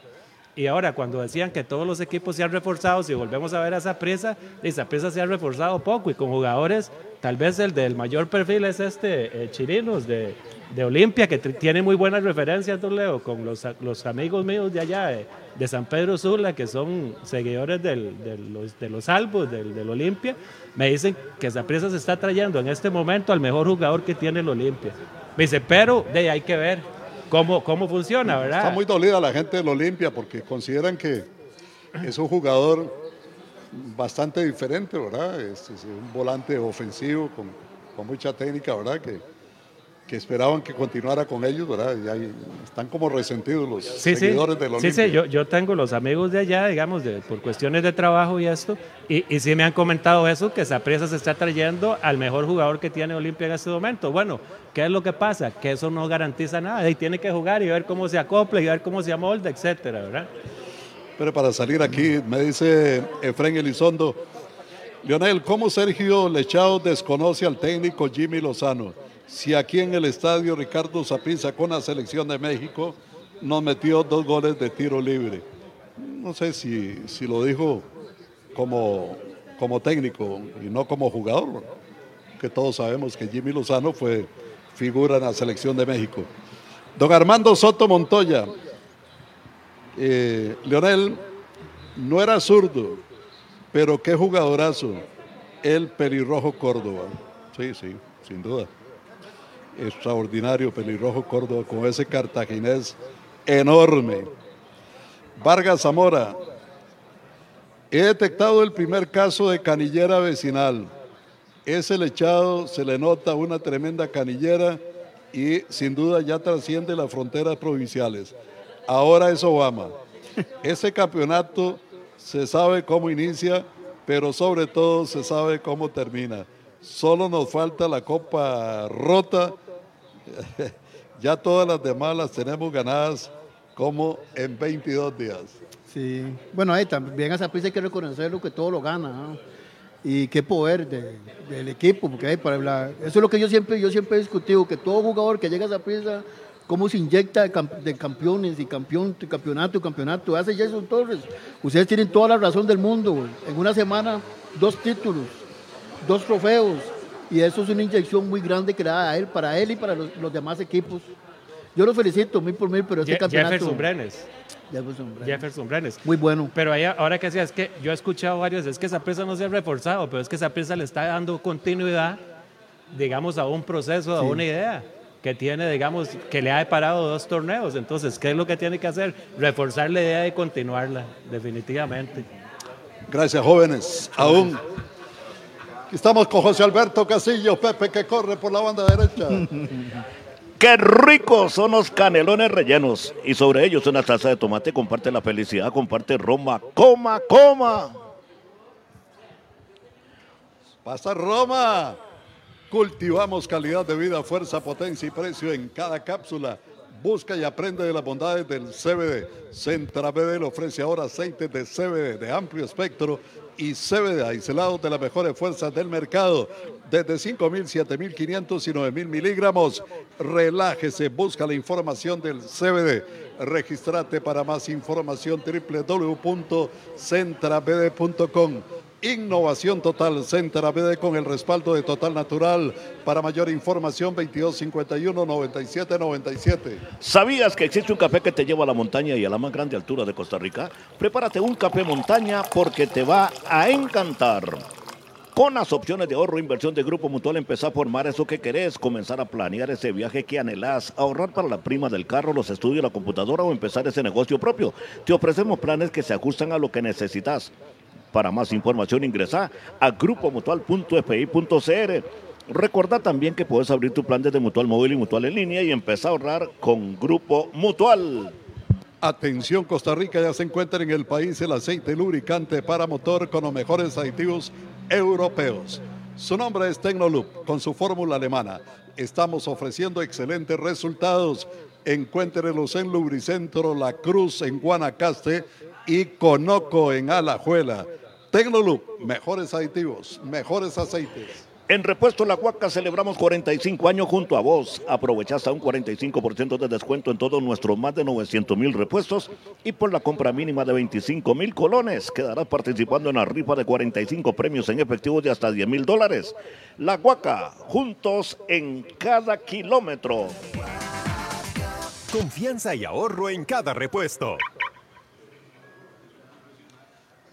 Y ahora, cuando decían que todos los equipos se han reforzado, si volvemos a ver a esa presa, esa presa se ha reforzado poco y con jugadores, tal vez el del mayor perfil es este eh, Chirinos de, de Olimpia, que tiene muy buenas referencias, don Leo, con los, los amigos míos de allá, de, de San Pedro Sula, que son seguidores del- de los, de los albos del, del Olimpia. Me dicen que esa presa se está trayendo en este momento al mejor jugador que tiene el Olimpia. Me dice, pero de ahí hay que ver cómo, cómo funciona, ¿verdad? Está muy dolida la gente del Olimpia porque consideran que es un jugador bastante diferente, ¿verdad? Es, es un volante ofensivo con, con mucha técnica, ¿verdad? Que, que esperaban que continuara con ellos, ¿verdad? Y ahí están como resentidos los Sí, sí. seguidores del Sí, sí, yo, yo tengo los amigos de allá, digamos, de, por cuestiones de trabajo y esto, y, y sí me han comentado eso, que Saprissa se está trayendo al mejor jugador que tiene Olimpia en este momento. Bueno, ¿qué es lo que pasa? Que eso no garantiza nada, y tiene que jugar y ver cómo se acopla y ver cómo se amolda, etcétera, ¿verdad? Pero para salir aquí, me dice Efren Elizondo, Leonel, ¿cómo Sergio Lechao desconoce al técnico Jimmy Lozano? Si aquí en el estadio Ricardo Saprissa con la selección de México nos metió dos goles de tiro libre. No sé si, si lo dijo como, como técnico y no como jugador, que todos sabemos que Jimmy Lozano fue figura en la selección de México. Don Armando Soto Montoya, eh, Leonel no era zurdo, pero qué jugadorazo, el pelirrojo Córdoba. Sí, sí, sin duda. Extraordinario pelirrojo Córdoba con ese cartaginés enorme. Vargas Zamora, he detectado el primer caso de canillera vecinal. Ese lechado se le nota una tremenda canillera y sin duda ya trasciende las fronteras provinciales. Ahora es Obama. Ese campeonato se sabe cómo inicia, pero sobre todo se sabe cómo termina. Solo nos falta la copa rota. ya todas las demás las tenemos ganadas como en 22 días. Sí, bueno, ahí también a Saprissa hay que reconocerlo que todo lo gana. Y qué poder de- del equipo, porque hay para la- eso es lo que yo siempre, yo siempre he discutido, que todo jugador que llega a Saprissa, cómo se inyecta de, cam- de campeones y campeón, campeonato y campeonato. Hace Jason Torres. Ustedes tienen toda la razón del mundo. En una semana, dos títulos, dos trofeos. Y eso es una inyección muy grande que le da a él, para él y para los, los demás equipos. Yo lo felicito mil por mil, pero este Je- campeonato... Jefferson Brenes. Jefferson Brenes. Jefferson Brenes. Muy bueno. Pero ahí, ahora que decía, es que yo he escuchado varios, es que esa presa no se ha reforzado, pero es que esa presa le está dando continuidad, digamos, a un proceso, a Sí. una idea que tiene, digamos, que le ha deparado dos torneos. Entonces, ¿qué es lo que tiene que hacer? Reforzar la idea y continuarla, definitivamente. Gracias, jóvenes. Aún. Estamos con José Alberto Casillo, Pepe que corre por la banda derecha. Qué ricos son los canelones rellenos. Y sobre ellos una taza de tomate. Comparte la felicidad, comparte Roma. Coma, coma. Pasa Roma. Cultivamos calidad de vida, fuerza, potencia y precio en cada cápsula. Busca y aprende de las bondades del CBD. Centra BD le ofrece ahora aceites de CBD de amplio espectro y CBD aislados de las mejores fuerzas del mercado. Desde 5.000, 7.500 y 9.000 miligramos. Relájese, busca la información del CBD. Registrate para más información www.centrabd.com. Innovación Total, Centra BD con el respaldo de Total Natural. Para mayor información, 2251-9797. ¿Sabías que existe un café que te lleva a la montaña y a la más grande altura de Costa Rica? Prepárate un café montaña porque te va a encantar. Con las opciones de ahorro e inversión de Grupo Mutual, empezar a formar eso que querés, comenzar a planear ese viaje que anhelás, ahorrar para la prima del carro, los estudios, la computadora o empezar ese negocio propio. Te ofrecemos planes que se ajustan a lo que necesitas. Para más información ingresa a grupomutual.fi.cr. Recordá también que puedes abrir tu plan desde Mutual Móvil y Mutual en línea y empezar a ahorrar con Grupo Mutual. Atención Costa Rica, ya se encuentra en el país el aceite lubricante para motor con los mejores aditivos europeos. Su nombre es Tecnoloop, con su fórmula alemana. Estamos ofreciendo excelentes resultados. Encuéntrelos en Lubricentro La Cruz en Guanacaste y Conoco en Alajuela. Tecnolub, mejores aditivos, mejores aceites. En Repuesto La Huaca celebramos 45 años junto a vos. Aprovecha hasta un 45% de descuento en todos nuestros más de 900 mil repuestos y por la compra mínima de 25 mil colones quedarás participando en la rifa de 45 premios en efectivo de hasta 10 mil dólares. La Huaca, juntos en cada kilómetro. Confianza y ahorro en cada repuesto.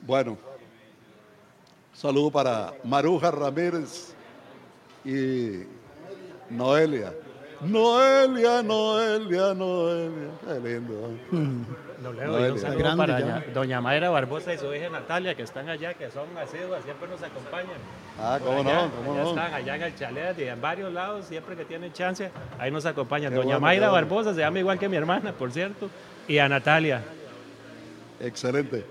Bueno, saludo para Maruja Ramírez y Noelia. Noelia, Noelia, Noelia. Qué lindo. Lo leo, y Noelia. un saludo para doña, doña Mayra Barbosa y su hija Natalia, que están allá, que son asiduas, siempre nos acompañan. Ah, cómo allá, no, cómo allá no. Están allá en el chalet y en varios lados, siempre que tienen chance, ahí nos acompañan. Qué doña bueno, Mayra bueno. Barbosa se llama igual que mi hermana, por cierto, y a Natalia. Excelente.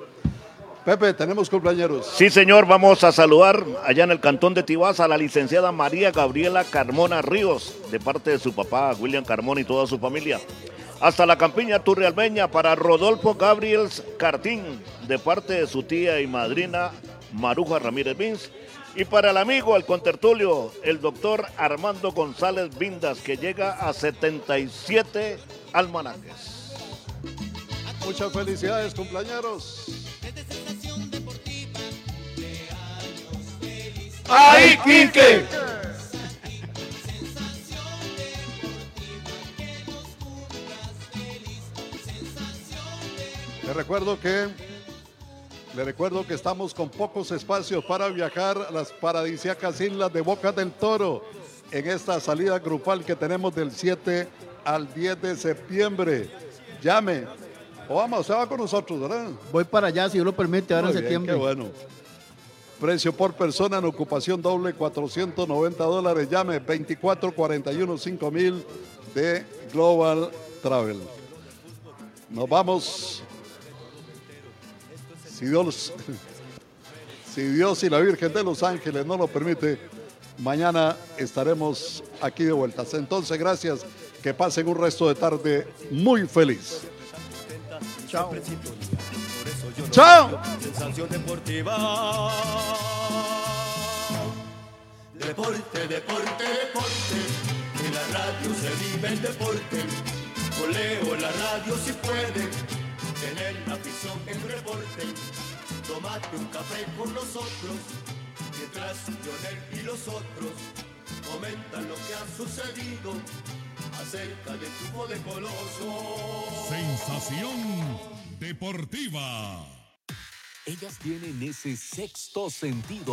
Pepe, tenemos cumpleaños. Sí, señor, vamos a saludar allá en el cantón de Tibás a la licenciada María Gabriela Carmona Ríos, de parte de su papá, William Carmona y toda su familia. Hasta la campiña Turrialbeña para Rodolfo Gabriel Cartín, de parte de su tía y madrina Maruja Ramírez Vins. Y para el amigo, el contertulio, el doctor Armando González Vindas, que llega a 77 almanaques. Muchas felicidades, cumpleaños. ¡Ay, Quique! Le recuerdo que le recuerdo que estamos con pocos espacios para viajar a las paradisíacas islas de Boca del Toro en esta salida grupal que tenemos del 7 al 10 de septiembre. Llame. O vamos, usted va con nosotros, ¿verdad? Voy para allá, si Dios lo permite, ahora Muy en bien, septiembre. qué bueno. Precio por persona en ocupación doble, 490 dólares. Llame 2441 5000 de Global Travel. Nos vamos. Si Dios, si Dios y la Virgen de los Ángeles no lo permite, mañana estaremos aquí de vueltas. Entonces, gracias. Que pasen un resto de tarde muy feliz. Chao. Chao. Sensación deportiva. Deporte, deporte, deporte. En la radio se vive el deporte. Coleo la radio si puede. Tener la afición en reporte. Tómate un café con nosotros. Mientras Lionel y los otros comentan lo que ha sucedido acerca del fútbol de Coloso. Sensación deportiva. Ellas tienen ese sexto sentido